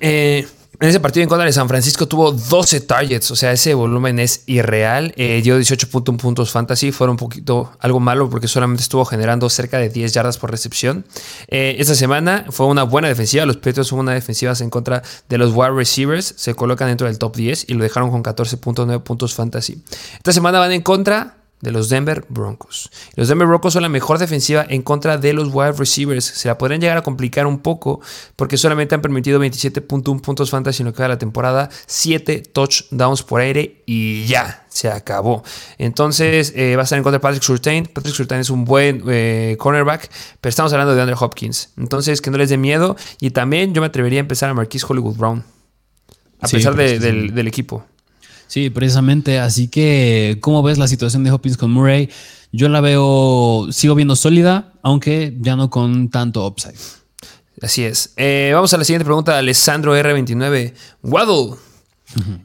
[SPEAKER 1] Eh, en ese partido en contra de San Francisco tuvo 12 targets, o sea, ese volumen es irreal. Eh, dio 18.1 puntos fantasy, fue un poquito algo malo porque solamente estuvo generando cerca de 10 yardas por recepción. Eh, esta semana fue una buena defensiva, los Patriots son una defensiva en contra de los wide receivers, se colocan dentro del top 10 y lo dejaron con 14.9 puntos fantasy. Esta semana van en contra de los Denver Broncos. Los Denver Broncos son la mejor defensiva en contra de los wide receivers. Se la podrían llegar a complicar un poco porque solamente han permitido 27.1 puntos fantasy en lo que va la temporada, 7 touchdowns por aire y ya, se acabó. Entonces eh, va a estar en contra de Patrick Surtain. Patrick Surtain es un buen eh, cornerback, pero estamos hablando de Andrew Hopkins. Entonces que no les dé miedo y también yo me atrevería a empezar a Marquise Hollywood Brown. A pesar del equipo.
[SPEAKER 2] Sí, precisamente. Así que, ¿cómo ves la situación de Hopkins con Murray? Yo la veo, sigo viendo sólida, aunque ya no con tanto upside.
[SPEAKER 1] Así es. Eh, vamos a la siguiente pregunta Alessandro R29. Waddle,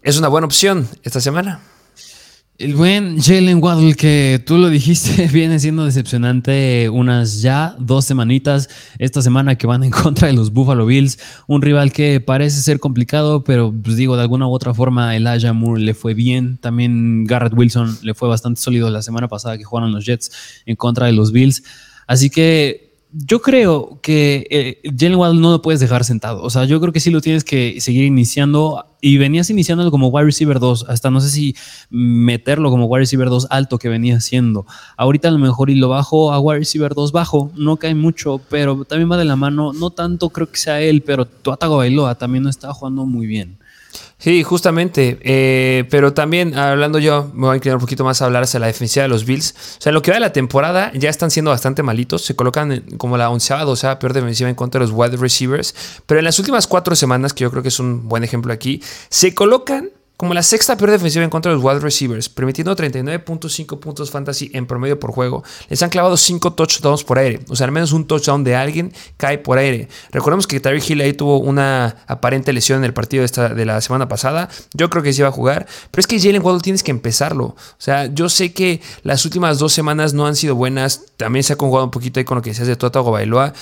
[SPEAKER 1] ¿es una buena opción esta semana?
[SPEAKER 2] El buen Jalen Waddle, que tú lo dijiste, viene siendo decepcionante unas ya dos semanitas esta semana que van en contra de los Buffalo Bills. Un rival que parece ser complicado, pero pues digo, de alguna u otra forma, Elijah Moore le fue bien. También Garrett Wilson le fue bastante sólido la semana pasada que jugaron los Jets en contra de los Bills. Así que yo creo que eh, Jalen no lo puedes dejar sentado. O sea, yo creo que sí lo tienes que seguir iniciando. Y venías iniciándolo como wide receiver 2. Hasta no sé si meterlo como wide receiver 2 alto que venía haciendo. Ahorita a lo mejor y lo bajo a wide receiver 2 bajo. No cae mucho, pero también va de la mano. No tanto creo que sea él, pero Tuatago Bailoa también no está jugando muy bien.
[SPEAKER 1] Sí, justamente. Eh, pero también, hablando yo, me voy a inclinar un poquito más a hablar hacia la defensiva de los Bills. O sea, en lo que va de la temporada, ya están siendo bastante malitos. Se colocan como la onceava, doceava peor defensiva en contra de los wide receivers. Pero en las últimas cuatro semanas, que yo creo que es un buen ejemplo aquí, se colocan como la sexta peor defensiva en contra de los wide receivers, permitiendo 39.5 puntos fantasy en promedio por juego. Les han clavado 5 touchdowns por aire, o sea, al menos un touchdown de alguien cae por aire. Recordemos que Tyreek Hill ahí tuvo una aparente lesión en el partido de, esta, de la semana pasada. Yo creo que sí iba a jugar, pero es que Jalen Waddle tienes que empezarlo. O sea, yo sé que las últimas dos semanas no han sido buenas. También se ha conjugado un poquito ahí con lo que decías de Tota Bailoa.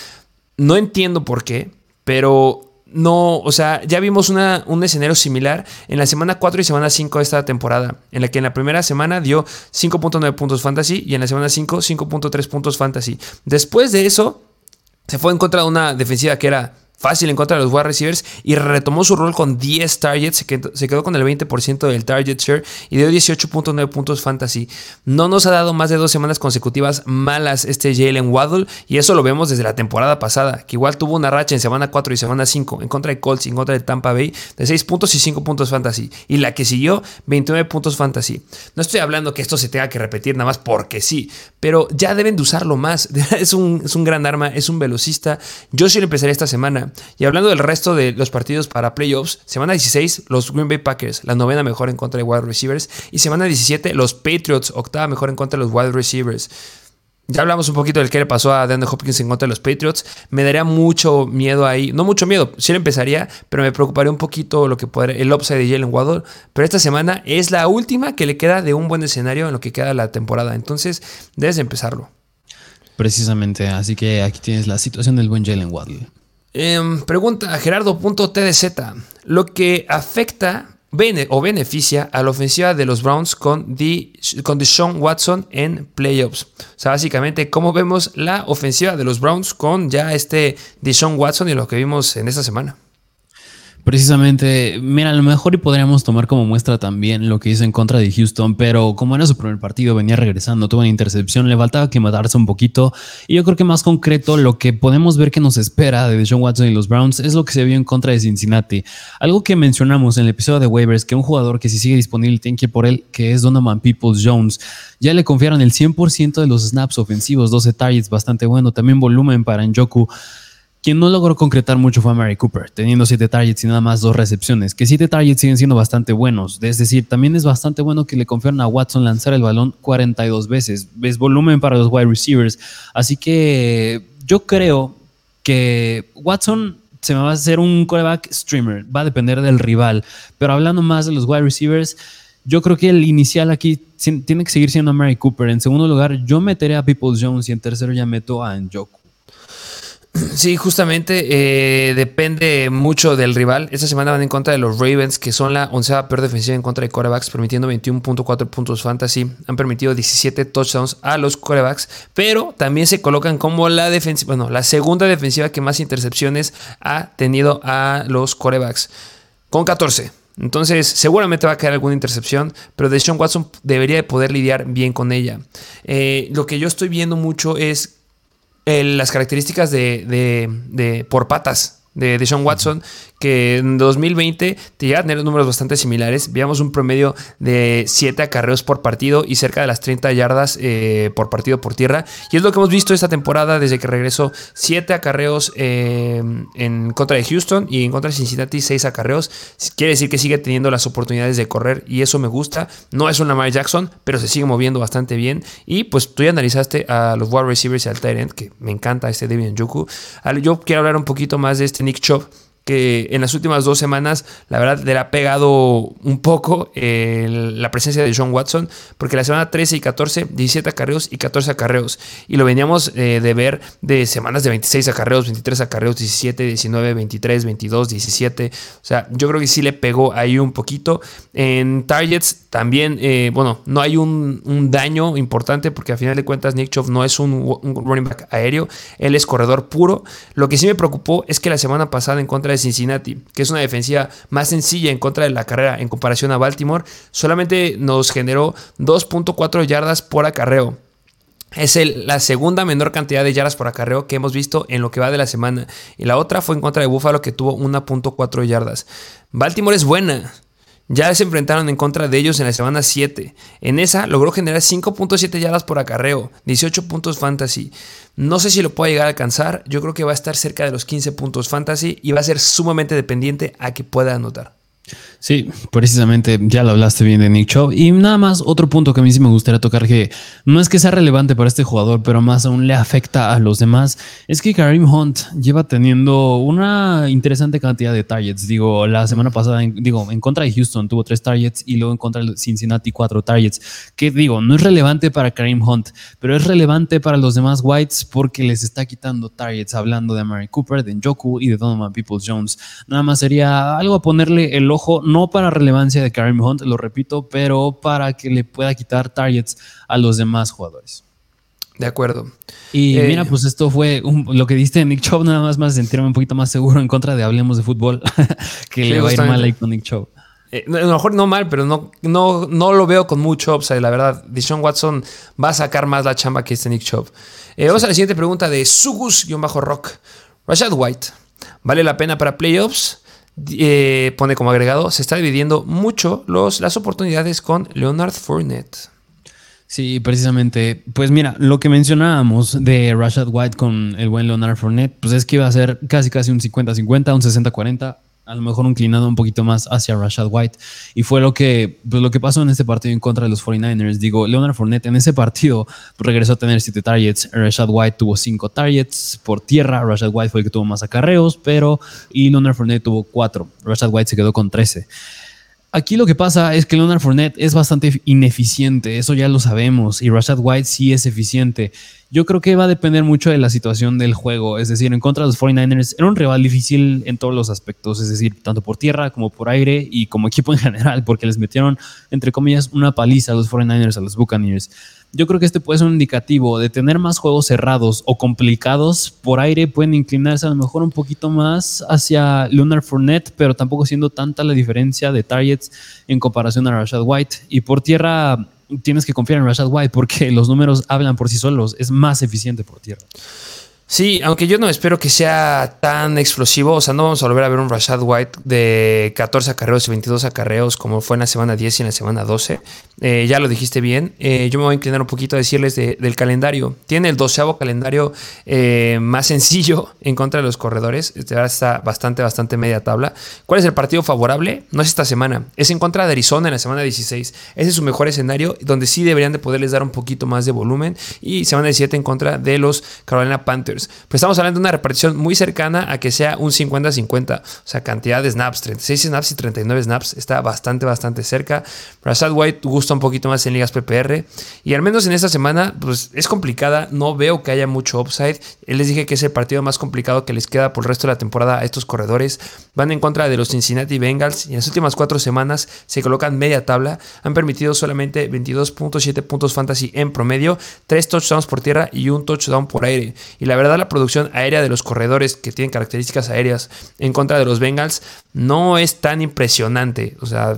[SPEAKER 1] No entiendo por qué, pero no, o sea, ya vimos una, un escenario similar en la semana 4 y semana 5 de esta temporada, en la que en la primera semana dio 5.9 puntos fantasy y en la semana 5 5.3 puntos fantasy. Después de eso, se fue en contra de una defensiva que era fácil en contra de los wide receivers y retomó su rol con 10 targets, se quedó, con el 20% del target share y dio 18.9 puntos fantasy. No nos ha dado más de dos semanas consecutivas malas este Jalen Waddle y eso lo vemos desde la temporada pasada, que igual tuvo una racha en semana 4 y semana 5 en contra de Colts y en contra de Tampa Bay de 6 puntos y 5 puntos fantasy y la que siguió 29 puntos fantasy. No estoy hablando que esto se tenga que repetir nada más porque sí, pero ya deben de usarlo más. Es un, es un gran arma, es un velocista. Yo sí lo empezaría esta semana. Y hablando del resto de los partidos para playoffs, semana 16, los Green Bay Packers, la novena mejor en contra de wide receivers. Y semana 17, los Patriots, octava mejor en contra de los wide receivers. Ya hablamos un poquito del que le pasó a DeAndre Hopkins en contra de los Patriots. Me daría mucho miedo ahí. No mucho miedo, sí lo empezaría, pero me preocuparía un poquito lo que podría, el upside de Jalen Waddle. Pero esta semana es la última que le queda de un buen escenario en lo que queda la temporada. Entonces, debes empezarlo.
[SPEAKER 2] Precisamente, así que aquí tienes la situación del buen Jalen Waddle.
[SPEAKER 1] Eh, pregunta Gerardo.tdz. Lo que afecta o beneficia a la ofensiva de los Browns con, de, con Deshaun Watson en playoffs. O sea, básicamente, ¿cómo vemos la ofensiva de los Browns con ya este Deshaun Watson y lo que vimos en esta semana?
[SPEAKER 2] Precisamente, mira, a lo mejor y podríamos tomar como muestra también lo que hizo en contra de Houston, pero como era su primer partido, venía regresando, tuvo una intercepción, le faltaba que matarse un poquito. Y yo creo que más concreto, lo que podemos ver que nos espera de John Watson y los Browns es lo que se vio en contra de Cincinnati. Algo que mencionamos en el episodio de waivers, que un jugador que si sigue disponible tiene que ir por él, que es Donovan Peoples Jones. Ya le confiaron el 100% de los snaps ofensivos, 12 targets, bastante bueno, también volumen para Njoku. Quien no logró concretar mucho fue Mary Cooper, teniendo 7 targets y nada más 2 recepciones, que 7 targets siguen siendo bastante buenos. Es decir, también es bastante bueno que le confieran a Watson lanzar el balón 42 veces. Es volumen para los wide receivers. Así que yo creo que Watson se me va a hacer un quarterback streamer. Va a depender del rival. Pero hablando más de los wide receivers, yo creo que el inicial aquí tiene que seguir siendo Mary Cooper. En segundo lugar, yo meteré a Peoples Jones y en tercero ya meto a Njoku.
[SPEAKER 1] Sí, justamente eh, depende mucho del rival. Esta semana van en contra de los Ravens, que son la onceava peor defensiva en contra de corebacks, permitiendo 21.4 puntos fantasy. Han permitido 17 touchdowns a los corebacks, pero también se colocan como la defensiva, bueno, la segunda defensiva que más intercepciones ha tenido a los corebacks, con 14. Entonces, seguramente va a caer alguna intercepción, pero Deshaun Watson debería de poder lidiar bien con ella. Eh, lo que yo estoy viendo mucho es las características de, de, por patas de Sean Watson, que en 2020 te llega a tener números bastante similares. Veíamos un promedio de 7 acarreos por partido y cerca de las 30 yardas eh, por partido por tierra. Y es lo que hemos visto esta temporada desde que regresó. 7 acarreos eh, en contra de Houston y en contra de Cincinnati 6 acarreos. Quiere decir que sigue teniendo las oportunidades de correr y eso me gusta. No es un Lamar Jackson, pero se sigue moviendo bastante bien. Y pues tú ya analizaste a los wide receivers y al tight end, que me encanta este David Njoku. Yo quiero hablar un poquito más de este Nikčov. Que en las últimas dos semanas, la verdad, le ha pegado un poco eh, la presencia de John Watson, porque la semana 13 y 14, 17 acarreos y 14 acarreos. Y lo veníamos eh, de ver de semanas de 26 acarreos, 23 acarreos, 17, 19, 23, 22, 17. O sea, yo creo que sí le pegó ahí un poquito. En targets también, eh, bueno, no hay un, daño importante, porque al final de cuentas Nick Chubb no es un, un running back aéreo, él es corredor puro. Lo que sí me preocupó es que la semana pasada en contra de Cincinnati, que es una defensiva más sencilla en contra de la carrera en comparación a Baltimore, solamente nos generó 2.4 yardas por acarreo. Es la segunda menor cantidad de yardas por acarreo que hemos visto en lo que va de la semana. Y la otra fue en contra de Buffalo que tuvo 1.4 yardas. Baltimore es buena. Ya se enfrentaron en contra de ellos en la semana 7. En esa logró generar 5.7 yardas por acarreo, 18 puntos fantasy. No sé si lo pueda llegar a alcanzar. Yo creo que va a estar cerca de los 15 puntos fantasy y va a ser sumamente dependiente a que pueda anotar.
[SPEAKER 2] Sí, precisamente ya lo hablaste bien de Nick Chubb. Y nada más, otro punto que a mí sí me gustaría tocar que no es que sea relevante para este jugador, pero más aún le afecta a los demás, es que Karim Hunt lleva teniendo una interesante cantidad de targets. Digo, la semana pasada, digo, en contra de Houston tuvo tres targets y luego en contra de Cincinnati cuatro targets. Que digo, no es relevante para Karim Hunt, pero es relevante para los demás Whites porque les está quitando targets, hablando de Mary Cooper, de Njoku y de Donovan Peoples Jones. Nada más sería algo a ponerle el ojo no para relevancia de Karim Hunt, lo repito, pero para que le pueda quitar targets a los demás jugadores.
[SPEAKER 1] De acuerdo.
[SPEAKER 2] Y eh, mira, pues esto fue lo que diste Nick Chubb, nada más más sentirme un poquito más seguro en contra de Hablemos de Fútbol, que le va a ir mal ahí con Nick Chubb.
[SPEAKER 1] Eh, a lo mejor no mal, pero no, no, no lo veo con mucho upside, la verdad. Dishon Watson va a sacar más la chamba que este Nick Chubb. Eh, vamos a la siguiente pregunta de Sugus-Rock. Rashad White, ¿vale la pena para playoffs? Eh, pone como agregado, se está dividiendo mucho los, las oportunidades con Leonard Fournette.
[SPEAKER 2] Sí, precisamente. Pues mira, lo que mencionábamos de Rashad White con el buen Leonard Fournette, pues es que iba a ser casi casi un 50-50, un 60-40 a lo mejor inclinado un poquito más hacia Rashad White. Y fue lo que, pues lo que pasó en este partido en contra de los 49ers. Digo, Leonard Fournette en ese partido regresó a tener 7 targets. Rashad White tuvo 5 targets por tierra. Rashad White fue el que tuvo más acarreos, pero. Y Leonard Fournette tuvo 4. Rashad White se quedó con 13. Aquí lo que pasa es que Leonard Fournette es bastante ineficiente, eso ya lo sabemos, y Rashad White sí es eficiente. Yo creo que va a depender mucho de la situación del juego, es decir, en contra de los 49ers era un rival difícil en todos los aspectos, es decir, tanto por tierra como por aire y como equipo en general, porque les metieron, entre comillas, una paliza a los 49ers, a los Buccaneers. Yo creo que este puede ser un indicativo de tener más juegos cerrados o complicados por aire, pueden inclinarse a lo mejor un poquito más hacia Lunar Fournette, pero tampoco siendo tanta la diferencia de targets en comparación a Rashad White. Y por tierra tienes que confiar en Rashad White porque los números hablan por sí solos, es más eficiente por tierra.
[SPEAKER 1] Sí, aunque yo no espero que sea tan explosivo, o sea, no vamos a volver a ver un Rashad White de 14 acarreos y 22 acarreos como fue en la semana 10 y en la semana 12. Eh, ya lo dijiste bien. Eh, yo me voy a inclinar un poquito a decirles del calendario. Tiene el doceavo calendario eh, más sencillo en contra de los corredores. Este está bastante, bastante media tabla. ¿Cuál es el partido favorable? No es esta semana. Es en contra de Arizona en la semana 16. Ese es su mejor escenario donde sí deberían de poderles dar un poquito más de volumen. Y semana 17 en contra de los Carolina Panthers. Pues estamos hablando de una repartición muy cercana a que sea un 50-50. O sea, cantidad de snaps, 36 snaps y 39 snaps. Está bastante, bastante cerca. Rashad White gusta un poquito más en ligas PPR. Y al menos en esta semana, pues es complicada. No veo que haya mucho upside. Les dije que es el partido más complicado que les queda por el resto de la temporada a estos corredores. Van en contra de los Cincinnati Bengals y en las últimas cuatro semanas se colocan media tabla. Han permitido solamente 22.7 puntos fantasy en promedio, 3 touchdowns por tierra y un touchdown por aire. Y la verdad la producción aérea de los corredores que tienen características aéreas en contra de los Bengals no es tan impresionante. O sea,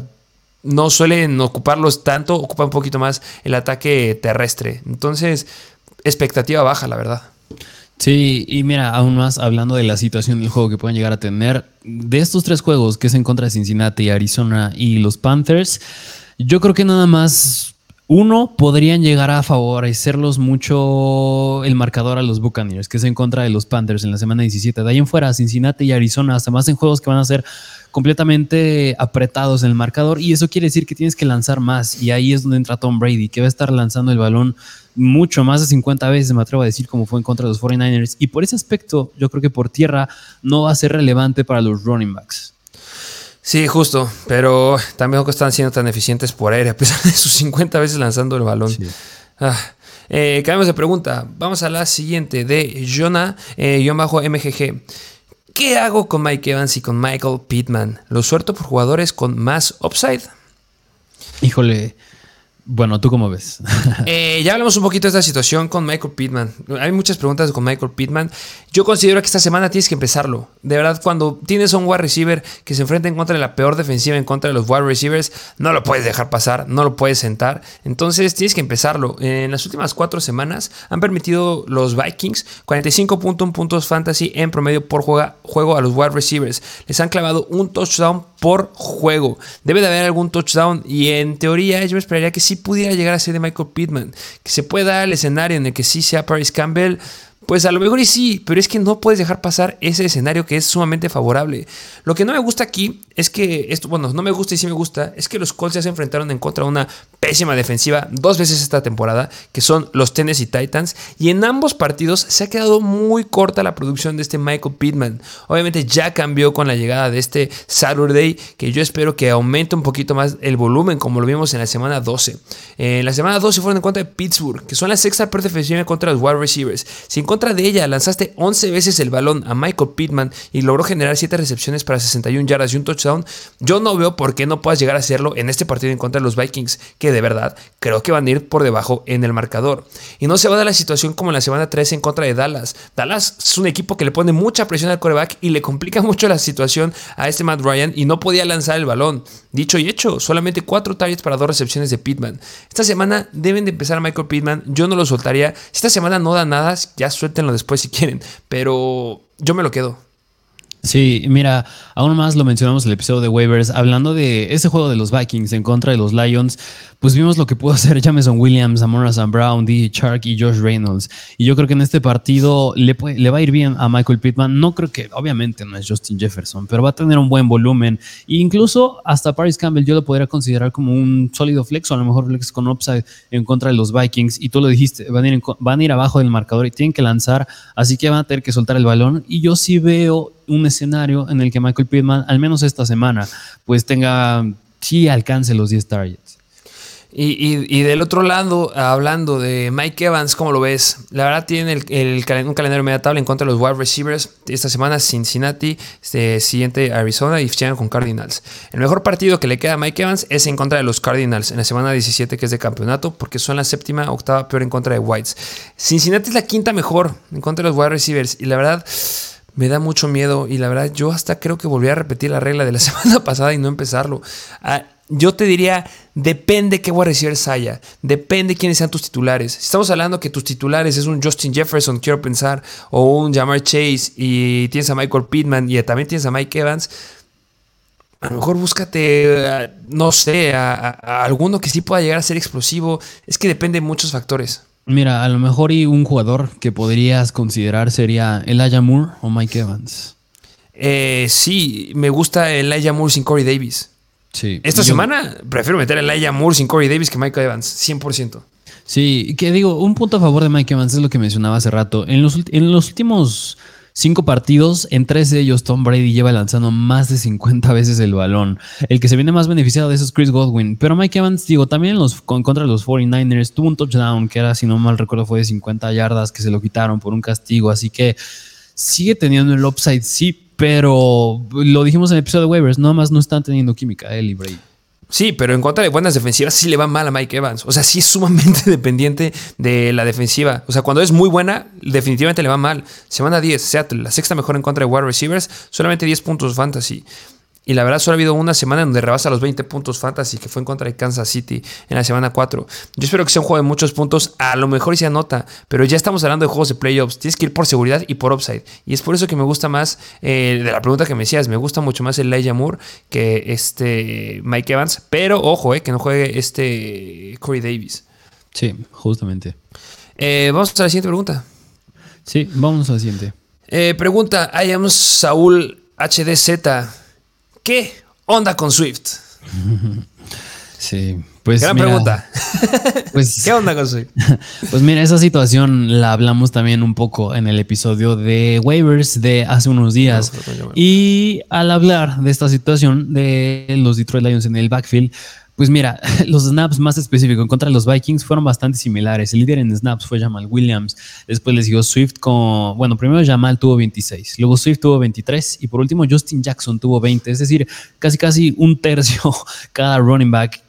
[SPEAKER 1] no suelen ocuparlos tanto, ocupa un poquito más el ataque terrestre. Entonces, expectativa baja, la verdad.
[SPEAKER 2] Sí, y mira, aún más hablando de la situación del juego que pueden llegar a tener, de estos tres juegos, que es en contra de Cincinnati, Arizona y los Panthers, yo creo que nada más uno, podrían llegar a favorecerlos mucho el marcador a los Buccaneers, que es en contra de los Panthers en la semana 17. De ahí en fuera, Cincinnati y Arizona, hasta más en juegos que van a ser completamente apretados en el marcador. Y eso quiere decir que tienes que lanzar más. Y ahí es donde entra Tom Brady, que va a estar lanzando el balón mucho más de 50 veces, me atrevo a decir, como fue en contra de los 49ers. Y por ese aspecto, yo creo que por tierra no va a ser relevante para los running backs.
[SPEAKER 1] Sí, justo, pero también que están siendo tan eficientes por aire, a pesar de sus 50 veces lanzando el balón. Ah, eh, cambiamos de pregunta. Vamos a la siguiente de Jonah, eh, bajo MGG. ¿Qué hago con Mike Evans y con Michael Pittman? ¿Lo suelto por jugadores con más upside?
[SPEAKER 2] Híjole, bueno, ¿tú cómo ves?
[SPEAKER 1] Eh, ya hablamos un poquito de esta situación con Michael Pittman. Hay muchas preguntas con Michael Pittman. Yo considero que esta semana tienes que empezarlo. De verdad, cuando tienes a un wide receiver que se enfrenta en contra de la peor defensiva, en contra de los wide receivers, no lo puedes dejar pasar, no lo puedes sentar. Entonces tienes que empezarlo. En las últimas cuatro semanas han permitido los Vikings 45.1 puntos fantasy en promedio por juego a los wide receivers. Les han clavado un touchdown por juego. Debe de haber algún touchdown y en teoría yo esperaría que sí pudiera llegar a ser de Michael Pittman. Que se pueda el escenario en el que sí sea Paris Campbell. Pues a lo mejor y sí, pero es que no puedes dejar pasar ese escenario que es sumamente favorable. Lo que no me gusta aquí es que esto, bueno, no me gusta y sí me gusta, es que los Colts ya se enfrentaron en contra de una pésima defensiva dos veces esta temporada, que son los Tennessee Titans, y en ambos partidos se ha quedado muy corta la producción de este Michael Pittman. Obviamente ya cambió con la llegada de este Saturday, que yo espero que aumente un poquito más el volumen, como lo vimos en la semana 12. en la semana 12 fueron en contra de Pittsburgh, que son la sexta peor defensiva contra los wide receivers. Contra de ella lanzaste 11 veces el balón a Michael Pittman y logró generar 7 recepciones para 61 yardas y un touchdown, yo no veo por qué no puedas llegar a hacerlo en este partido en contra de los Vikings, que de verdad creo que van a ir por debajo en el marcador. Y no se va a dar la situación como en la semana 13 en contra de Dallas. Dallas es un equipo que le pone mucha presión al coreback y le complica mucho la situación a este Matt Ryan y no podía lanzar el balón. Dicho y hecho, solamente 4 targets para 2 recepciones de Pittman. Esta semana deben de empezar a Michael Pittman, yo no lo soltaría. Si esta semana no da nada, ya suéltenlo después si quieren, pero yo me lo quedo.
[SPEAKER 2] Sí, mira, aún más lo mencionamos en el episodio de waivers, hablando de ese juego de los Vikings en contra de los Lions, pues vimos lo que pudo hacer Jameson Williams, Amora Sam Brown, D. Chark y Josh Reynolds. Y yo creo que en este partido le, le va a ir bien a Michael Pittman. No creo que, obviamente no es Justin Jefferson, pero va a tener un buen volumen. E incluso hasta Paris Campbell yo lo podría considerar como un sólido flex o a lo mejor flex con upside en contra de los Vikings. Y tú lo dijiste, van a ir, van a ir abajo del marcador y tienen que lanzar, así que van a tener que soltar el balón. Y yo sí veo un escenario en el que Michael Al menos esta semana, pues tenga, sí alcance los 10 targets.
[SPEAKER 1] Y, del otro lado, hablando de Mike Evans, ¿cómo lo ves? La verdad tiene el, un calendario media en contra de los wide receivers. Esta semana Cincinnati, este, siguiente Arizona y llegan con Cardinals. El mejor partido que le queda a Mike Evans es en contra de los Cardinals en la semana 17 que es de campeonato porque son la séptima, octava peor en contra de Whites. Cincinnati es la quinta mejor en contra de los wide receivers y la verdad me da mucho miedo y la verdad yo hasta creo que volví a repetir la regla de la semana pasada y no empezarlo. Ah, yo te diría, depende qué wide receivers haya, depende quiénes sean tus titulares. Si estamos hablando que tus titulares es un Justin Jefferson, quiero pensar, o un Jamar Chase y tienes a Michael Pittman y también tienes a Mike Evans, a lo mejor búscate, ah, no sé, a, alguno que sí pueda llegar a ser explosivo. Es que depende de muchos factores.
[SPEAKER 2] Mira, a lo mejor y un jugador que podrías considerar sería Elijah Moore o Mike Evans.
[SPEAKER 1] Eh, sí, me gusta Elijah Moore sin Corey Davis. Sí. Esta semana prefiero meter a Elijah Moore sin Corey Davis que Mike Evans, 100%.
[SPEAKER 2] Sí, que digo, un punto a favor de Mike Evans es lo que mencionaba hace rato. En los, en los últimos Cinco partidos, en tres de ellos Tom Brady lleva lanzando más de 50 veces el balón. El que se viene más beneficiado de eso es Chris Godwin. Pero Mike Evans, digo, también los, contra los 49ers tuvo un touchdown que era, si no mal recuerdo, fue de 50 yardas que se lo quitaron por un castigo. Así que sigue teniendo el upside, sí, pero lo dijimos en el episodio de waivers, nada más no están teniendo química él y Brady.
[SPEAKER 1] Sí, pero en contra de buenas defensivas sí le va mal a Mike Evans. O sea, sí es sumamente dependiente de la defensiva. O sea, cuando es muy buena, definitivamente le va mal. Semana 10, Seattle, la sexta mejor en contra de wide receivers, solamente 10 puntos fantasy. Y la verdad, solo ha habido una semana donde rebasa los 20 puntos fantasy, que fue en contra de Kansas City en la semana 4. Yo espero que sea un juego de muchos puntos, a lo mejor y se anota, pero ya estamos hablando de juegos de playoffs. Tienes que ir por seguridad y por upside. Y es por eso que me gusta más, eh, de la pregunta que me decías, me gusta mucho más el Elijah Moore que este Mike Evans. Pero ojo, eh, que no juegue este Corey Davis.
[SPEAKER 2] Sí, justamente.
[SPEAKER 1] Eh, vamos a la siguiente pregunta.
[SPEAKER 2] Sí, vamos a la siguiente.
[SPEAKER 1] pregunta, I am Saúl HDZ. ¿Qué onda con Swift?
[SPEAKER 2] Sí, pues.
[SPEAKER 1] Gran pregunta. Pues, ¿Qué onda con Swift?
[SPEAKER 2] Pues mira, esa situación la hablamos también un poco en el episodio de waivers de hace unos días. y al hablar de esta situación de los Detroit Lions en el backfield, pues mira, los snaps más específicos contra los Vikings fueron bastante similares. El líder en snaps fue Jamal Williams. Después les siguió Swift con. Bueno, primero Jamal tuvo 26, luego Swift tuvo 23 y por último Justin Jackson tuvo 20. Es decir, casi casi un tercio cada running back.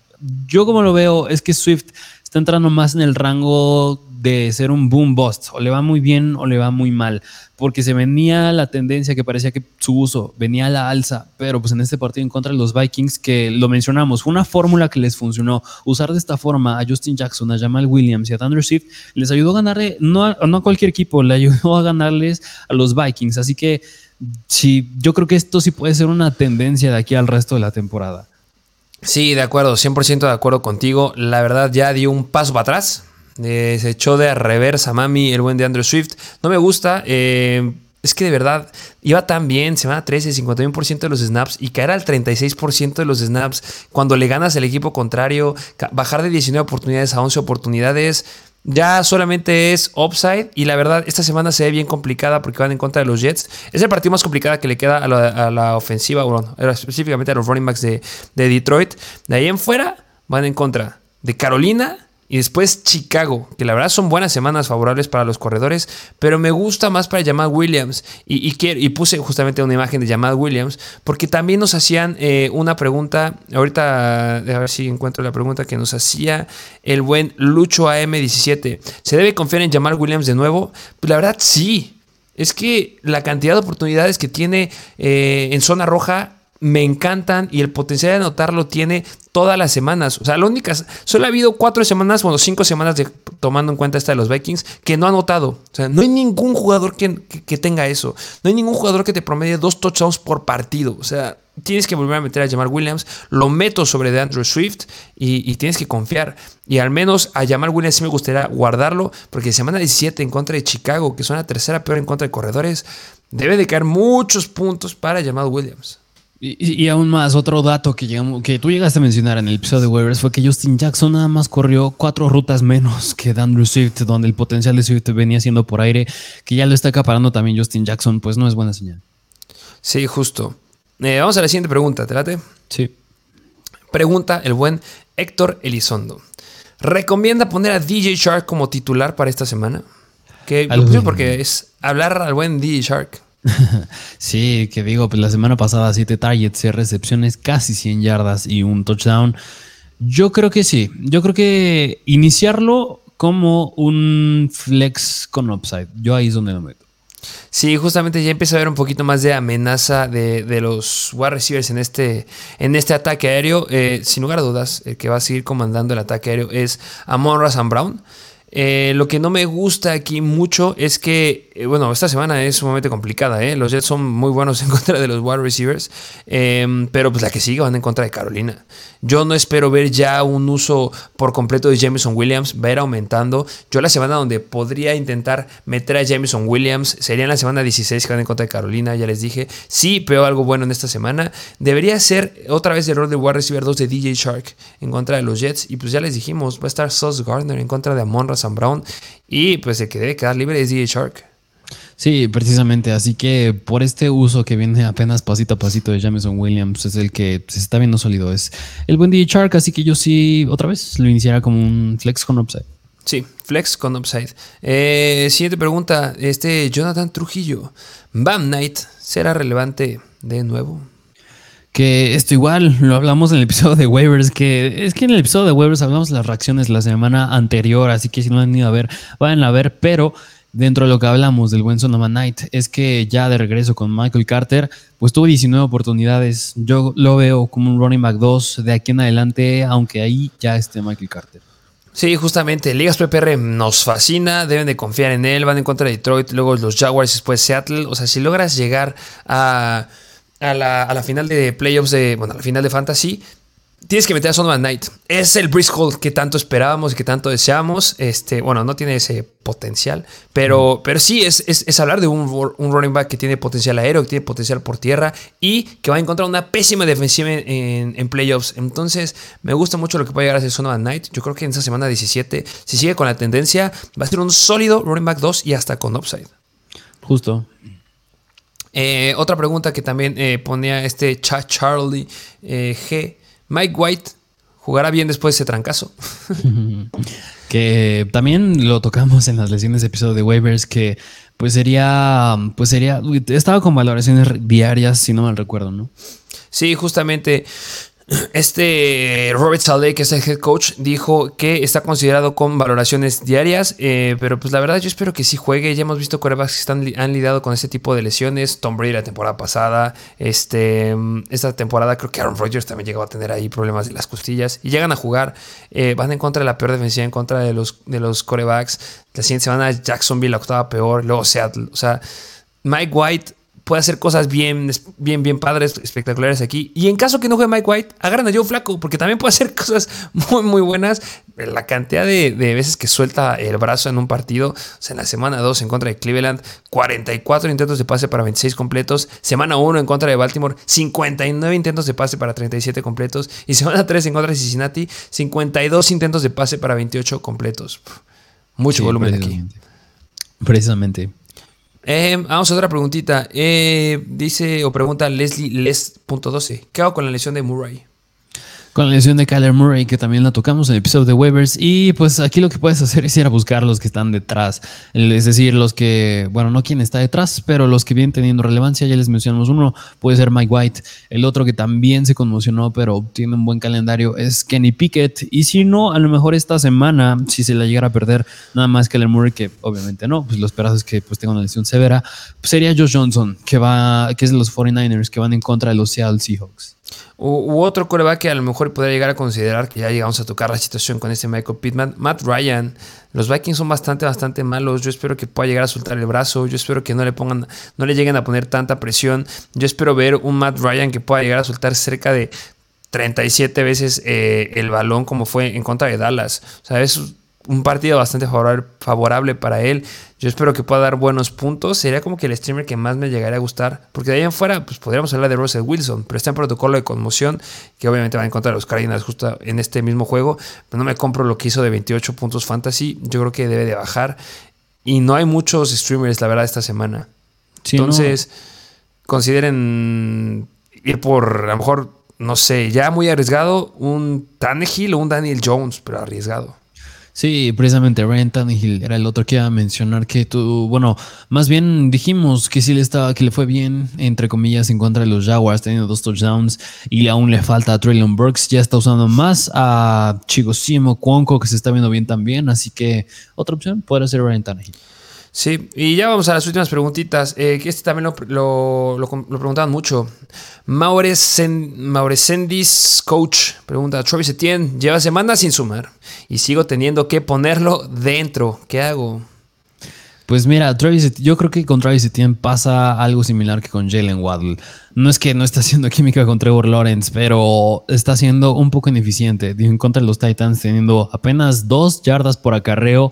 [SPEAKER 2] Yo como lo veo es que Swift está entrando más en el rango de ser un boom bust. O le va muy bien o le va muy mal. Porque se venía la tendencia que parecía que su uso venía a la alza. Pero pues en este partido en contra de los Vikings, que lo mencionamos, fue una fórmula que les funcionó. Usar de esta forma a Justin Jackson, a Jamal Williams y a Thunder Swift les ayudó a ganarle, no a, no a cualquier equipo, le ayudó a ganarles a los Vikings. Así que sí, yo creo que esto sí puede ser una tendencia de aquí al resto de la temporada.
[SPEAKER 1] Sí, de acuerdo, 100% de acuerdo contigo. La verdad ya dio un paso para atrás Eh, se echó de reversa mami el buen de Andrew Swift. No me gusta. Eh, es que de verdad iba tan bien, semana 13, 51% de los snaps y caer al 36% de los snaps cuando le ganas al equipo contrario, bajar de 19 oportunidades a 11 oportunidades, ya solamente es upside y la verdad esta semana se ve bien complicada porque van en contra de los Jets. Es el partido más complicado que le queda a la, ofensiva, bueno, específicamente a los running backs de, de Detroit. De ahí en fuera van en contra de Carolina y después Chicago, que la verdad son buenas semanas favorables para los corredores, pero me gusta más para Jamal Williams. Y, y, puse justamente una imagen de Jamal Williams, porque también nos hacían eh, una pregunta, ahorita a ver si encuentro la pregunta que nos hacía el buen Lucho AM17. ¿Se debe confiar en Jamal Williams de nuevo? Pues la verdad sí. Es que la cantidad de oportunidades que tiene eh, en zona roja me encantan y el potencial de anotarlo tiene todas las semanas. O sea, la única, solo ha habido cuatro semanas, bueno, cinco semanas de, tomando en cuenta esta de los Vikings, que no ha anotado. O sea, no hay ningún jugador que, tenga eso. No hay ningún jugador que te promedie dos touchdowns por partido. O sea, tienes que volver a meter a Jamal Williams. Lo meto sobre de Andrew Swift y, tienes que confiar. Y al menos a Jamal Williams sí me gustaría guardarlo, porque semana 17 en contra de Chicago, que son la tercera peor en contra de corredores, debe de caer muchos puntos para Jamal Williams.
[SPEAKER 2] Y, aún más, otro dato que, llegamos, que tú llegaste a mencionar en el episodio de waivers fue que Justin Jackson nada más corrió cuatro rutas menos que Andrew Swift, donde el potencial de Swift venía siendo por aire, que ya lo está acaparando también Justin Jackson, pues no es buena señal.
[SPEAKER 1] Sí, justo. Eh, vamos a la siguiente pregunta, ¿te late?
[SPEAKER 2] Sí.
[SPEAKER 1] Pregunta el buen Héctor Elizondo. ¿Recomienda poner a DJ Shark como titular para esta semana? Que, porque es hablar al buen DJ Shark.
[SPEAKER 2] sí, que digo, pues la semana pasada 7 targets, 6 recepciones, casi 100 yardas y un touchdown. Yo creo que sí. Yo creo que iniciarlo como un flex con upside. Yo ahí es donde lo meto.
[SPEAKER 1] Sí, justamente ya empieza a ver un poquito más de amenaza de, los wide receivers en este, en este ataque aéreo. Eh, sin lugar a dudas, el que va a seguir comandando el ataque aéreo es Amon Razan Brown. Eh, lo que no me gusta aquí mucho es que, eh, bueno, esta semana es sumamente complicada, ¿eh? Los Jets son muy buenos en contra de los wide receivers, em, pero pues la que sigue van en contra de Carolina. Yo no espero ver ya un uso por completo de Jameson Williams, va a ir aumentando. Yo la semana donde podría intentar meter a Jameson Williams sería en la semana 16 que van en contra de Carolina, ya les dije. Sí, veo algo bueno en esta semana. Debería ser otra vez el rol de wide receiver 2 de DJ Shark en contra de los Jets. Y pues ya les dijimos, va a estar Sauce Gardner en contra de Amon Sam Brown. Y pues que debe quedar libre es DJ Shark.
[SPEAKER 2] Sí, precisamente. Así que por este uso que viene apenas pasito a pasito de Jameson Williams, es el que se está viendo sólido. Es el buen DJ Shark. Así que yo sí, otra vez, lo iniciara como un flex con upside.
[SPEAKER 1] Sí, flex con upside. Eh, siguiente pregunta. Este Jonathan Trujillo. ¿Bam Knight será relevante de nuevo?
[SPEAKER 2] Que esto igual lo hablamos en el episodio de waivers, que es que en el episodio de waivers hablamos las reacciones la semana anterior, así que si no han ido a ver, vayan a ver, pero dentro de lo que hablamos del buen Sonoma Knight es que ya de regreso con Michael Carter, pues tuvo 19 oportunidades. Yo lo veo como un running back 2 de aquí en adelante, aunque ahí ya esté Michael Carter.
[SPEAKER 1] Sí, justamente, Ligas PPR nos fascina, deben de confiar en él, van en contra de Detroit, luego los Jaguars, después Seattle, o sea, si logras llegar a a la, final de playoffs de, bueno, a la final de fantasy, tienes que meter a Sonoma Knight. Es el Brice que tanto esperábamos y que tanto deseamos. Este, bueno, no tiene ese potencial, pero, pero sí es, es, hablar de un, un, running back que tiene potencial aéreo, que tiene potencial por tierra y que va a encontrar una pésima defensiva en, en, playoffs. Entonces, me gusta mucho lo que puede llegar a ser Sonoma Knight. Yo creo que en esa semana 17, si sigue con la tendencia, va a ser un sólido running back 2 y hasta con upside.
[SPEAKER 2] Justo.
[SPEAKER 1] Eh, otra pregunta que también eh, ponía este chat Charlie eh, G. Mike White jugará bien después de ese trancazo.
[SPEAKER 2] que también lo tocamos en las lesiones de episodio de waivers que pues sería pues sería estaba con valoraciones diarias si no mal recuerdo, ¿no?
[SPEAKER 1] Sí, justamente este Robert Saleh, que es el head coach, dijo que está considerado con valoraciones diarias, eh, pero pues la verdad yo espero que sí juegue. Ya hemos visto corebacks que están, han lidiado con este tipo de lesiones. Tom Brady la temporada pasada, este, esta temporada creo que Aaron Rodgers también llegó a tener ahí problemas de las costillas y llegan a jugar. Eh, van en contra de la peor defensiva, en contra de los, de los corebacks. La siguiente semana Jacksonville, la octava peor, luego Seattle. O sea, Mike White puede hacer cosas bien, bien, bien padres, espectaculares aquí. Y en caso que no juegue Mike White, agarran a Joe Flaco, porque también puede hacer cosas muy, muy buenas. La cantidad de, veces que suelta el brazo en un partido, o sea, en la semana 2 en contra de Cleveland, 44 intentos de pase para 26 completos. Semana 1 en contra de Baltimore, 59 intentos de pase para 37 completos. Y semana 3 en contra de Cincinnati, 52 intentos de pase para 28 completos. Mucho volumen aquí.
[SPEAKER 2] Precisamente.
[SPEAKER 1] Eh, vamos a otra preguntita. Eh, dice o pregunta Leslie Les.12. ¿Qué hago con la lesión de Murray?
[SPEAKER 2] Con la lesión de Kyler Murray, que también la tocamos en el episodio de waivers. Y pues aquí lo que puedes hacer es ir a buscar los que están detrás. Es decir, los que, bueno, no quien está detrás, pero los que vienen teniendo relevancia. Ya les mencionamos uno, puede ser Mike White. El otro que también se conmocionó, pero tiene un buen calendario, es Kenny Pickett. Y si no, a lo mejor esta semana, si se la llegara a perder, nada más Kyler Murray, que obviamente no, pues lo esperas es que pues tenga una lesión severa, pues sería Josh Johnson, que va, que es de los 49ers, que van en contra de los Seattle Seahawks.
[SPEAKER 1] U, otro coreback que a lo mejor podría llegar a considerar que ya llegamos a tocar la situación con este Michael Pittman. Matt Ryan. Los Vikings son bastante, bastante malos. Yo espero que pueda llegar a soltar el brazo. Yo espero que no le pongan, no le lleguen a poner tanta presión. Yo espero ver un Matt Ryan que pueda llegar a soltar cerca de 37 veces eh, el balón como fue en contra de Dallas. O sea, es un partido bastante favorable para él. Yo espero que pueda dar buenos puntos. Sería como que el streamer que más me llegaría a gustar. Porque de ahí en fuera, pues podríamos hablar de Russell Wilson. Pero está en protocolo de conmoción. Que obviamente va en contra de los Cardinals justo en este mismo juego. Pero no me compro lo que hizo de 28 puntos fantasy. Yo creo que debe de bajar. Y no hay muchos streamers, la verdad, esta semana. Entonces, consideren ir por, a lo mejor, no sé, ya muy arriesgado, un Tannehill o un Daniel Jones, pero arriesgado.
[SPEAKER 2] Sí, precisamente Ryan Tannehill era el otro que iba a mencionar que tú, bueno, más bien dijimos que sí le estaba, que le fue bien, entre comillas, en contra de los Jaguars, teniendo dos touchdowns y aún le falta a Traylon Burks, ya está usando más a Chigosimo Cuonco, que se está viendo bien también, así que otra opción puede ser Ryan Tannehill.
[SPEAKER 1] Sí, y ya vamos a las últimas preguntitas, eh, que este también lo, lo, preguntaban mucho. Mauresendis Coach pregunta, Travis Etienne lleva semanas sin sumar y sigo teniendo que ponerlo dentro. ¿Qué hago?
[SPEAKER 2] Pues mira, Travis, yo creo que con Travis Etienne pasa algo similar que con Jalen Waddle. No es que no está haciendo química con Trevor Lawrence, pero está siendo un poco ineficiente. En contra de los Titans, teniendo apenas dos yardas por acarreo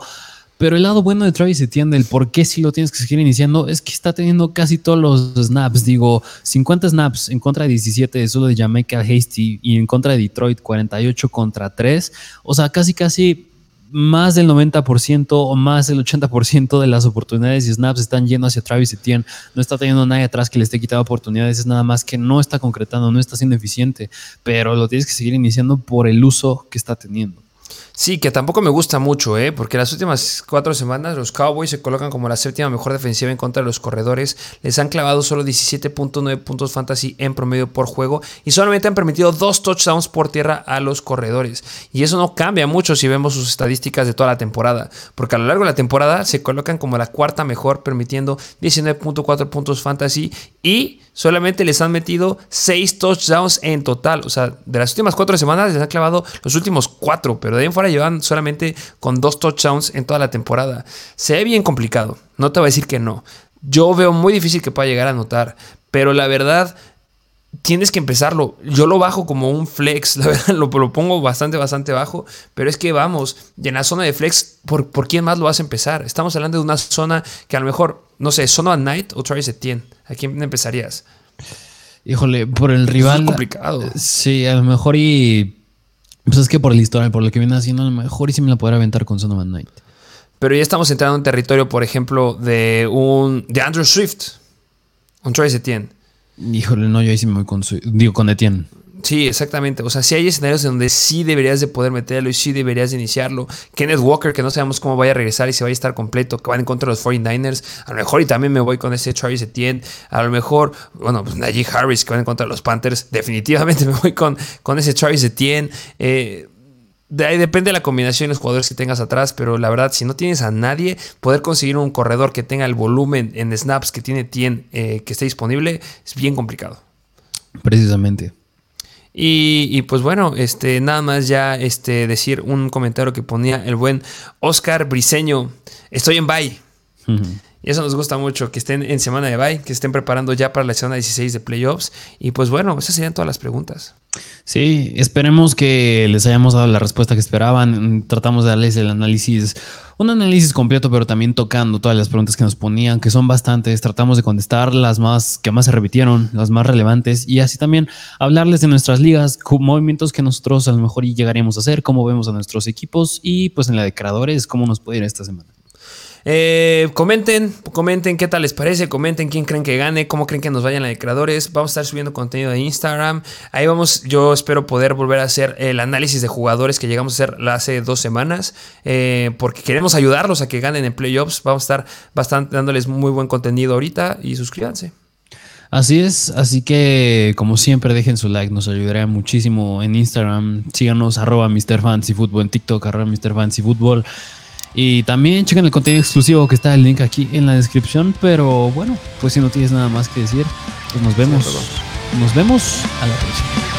[SPEAKER 2] pero el lado bueno de Travis Etienne, el por qué si lo tienes que seguir iniciando, es que está teniendo casi todos los snaps. Digo, 50 snaps en contra de 17 solo de Jamaica Hasty y en contra de Detroit 48 contra 3. O sea, casi casi más del 90% o más del 80% de las oportunidades y snaps están yendo hacia Travis Etienne. No está teniendo nadie atrás que le esté quitando oportunidades, es nada más que no está concretando, no está siendo eficiente, pero lo tienes que seguir iniciando por el uso que está teniendo.
[SPEAKER 1] Sí, que tampoco me gusta mucho, ¿eh? porque las últimas cuatro semanas los Cowboys se colocan como la séptima mejor defensiva en contra de los corredores. Les han clavado solo 17.9 puntos fantasy en promedio por juego y solamente han permitido dos touchdowns por tierra a los corredores. Y eso no cambia mucho si vemos sus estadísticas de toda la temporada, porque a lo largo de la temporada se colocan como la cuarta mejor, permitiendo 19.4 puntos fantasy y solamente les han metido 6 touchdowns en total. O sea, de las últimas cuatro semanas les han clavado los últimos cuatro, pero de ahí en fuera llevan solamente con dos touchdowns en toda la temporada. Se ve bien complicado, no te voy a decir que no. Yo veo muy difícil que pueda llegar a anotar, pero la verdad tienes que empezarlo. Yo lo bajo como un flex, la verdad lo, pongo bastante, bastante bajo, pero es que vamos, y en la zona de flex, ¿por, ¿por quién más lo vas a empezar? Estamos hablando de una zona que a lo mejor, no sé, zona Night o Travis Etienne. ¿A quién empezarías?
[SPEAKER 2] Híjole, por el rival.
[SPEAKER 1] Es complicado.
[SPEAKER 2] Sí, a lo mejor y pues es que por la historia, por lo que viene haciendo, a lo mejor y si me la podrá aventar con Son Night.
[SPEAKER 1] Pero ya estamos entrando en territorio, por ejemplo, de un. de Andrew Swift. Un Travis Etienne.
[SPEAKER 2] Híjole, no, yo ahí sí me voy con. Digo, con Etienne.
[SPEAKER 1] Sí, exactamente. O sea, si hay escenarios donde sí deberías de poder meterlo y sí deberías de iniciarlo. Kenneth Walker, que no sabemos cómo vaya a regresar y si vaya a estar completo, que van en contra de los 49ers. A lo mejor y también me voy con ese Travis Etienne. A lo mejor, bueno, pues Najee Harris, que van en contra de los Panthers. Definitivamente me voy con, con ese Travis Etienne. Eh, de ahí depende de la combinación de los jugadores que tengas atrás, pero la verdad, si no tienes a nadie, poder conseguir un corredor que tenga el volumen en snaps que tiene Tien eh, que esté disponible es bien complicado.
[SPEAKER 2] Precisamente.
[SPEAKER 1] Y, pues bueno, este, nada más ya este, decir un comentario que ponía el buen Oscar Briseño. Estoy en bye. Y eso nos gusta mucho, que estén en semana de bye, que estén preparando ya para la semana 16 de playoffs. Y pues bueno, esas serían todas las preguntas.
[SPEAKER 2] Sí, esperemos que les hayamos dado la respuesta que esperaban. Tratamos de darles el análisis, un análisis completo, pero también tocando todas las preguntas que nos ponían, que son bastantes. Tratamos de contestar las más que más se repitieron, las más relevantes, y así también hablarles de nuestras ligas, movimientos que nosotros a lo mejor llegaríamos a hacer, cómo vemos a nuestros equipos y pues en la de creadores, cómo nos puede ir esta semana.
[SPEAKER 1] Eh, comenten, comenten qué tal les parece, comenten quién creen que gane, cómo creen que nos vayan de creadores. Vamos a estar subiendo contenido de Instagram. Ahí vamos, yo espero poder volver a hacer el análisis de jugadores que llegamos a hacer hace dos semanas, eh, porque queremos ayudarlos a que ganen en playoffs. Vamos a estar bastante dándoles muy buen contenido ahorita y suscríbanse.
[SPEAKER 2] Así es, así que como siempre dejen su like, nos ayudaría muchísimo en Instagram, síganos arroba Mr. Fancy Football, en TikTok arroba Mr. Fancy Football. Y también chequen el contenido exclusivo que está el link aquí en la descripción. Pero bueno, pues si no tienes nada más que decir, pues nos vemos. Nos vemos a la próxima.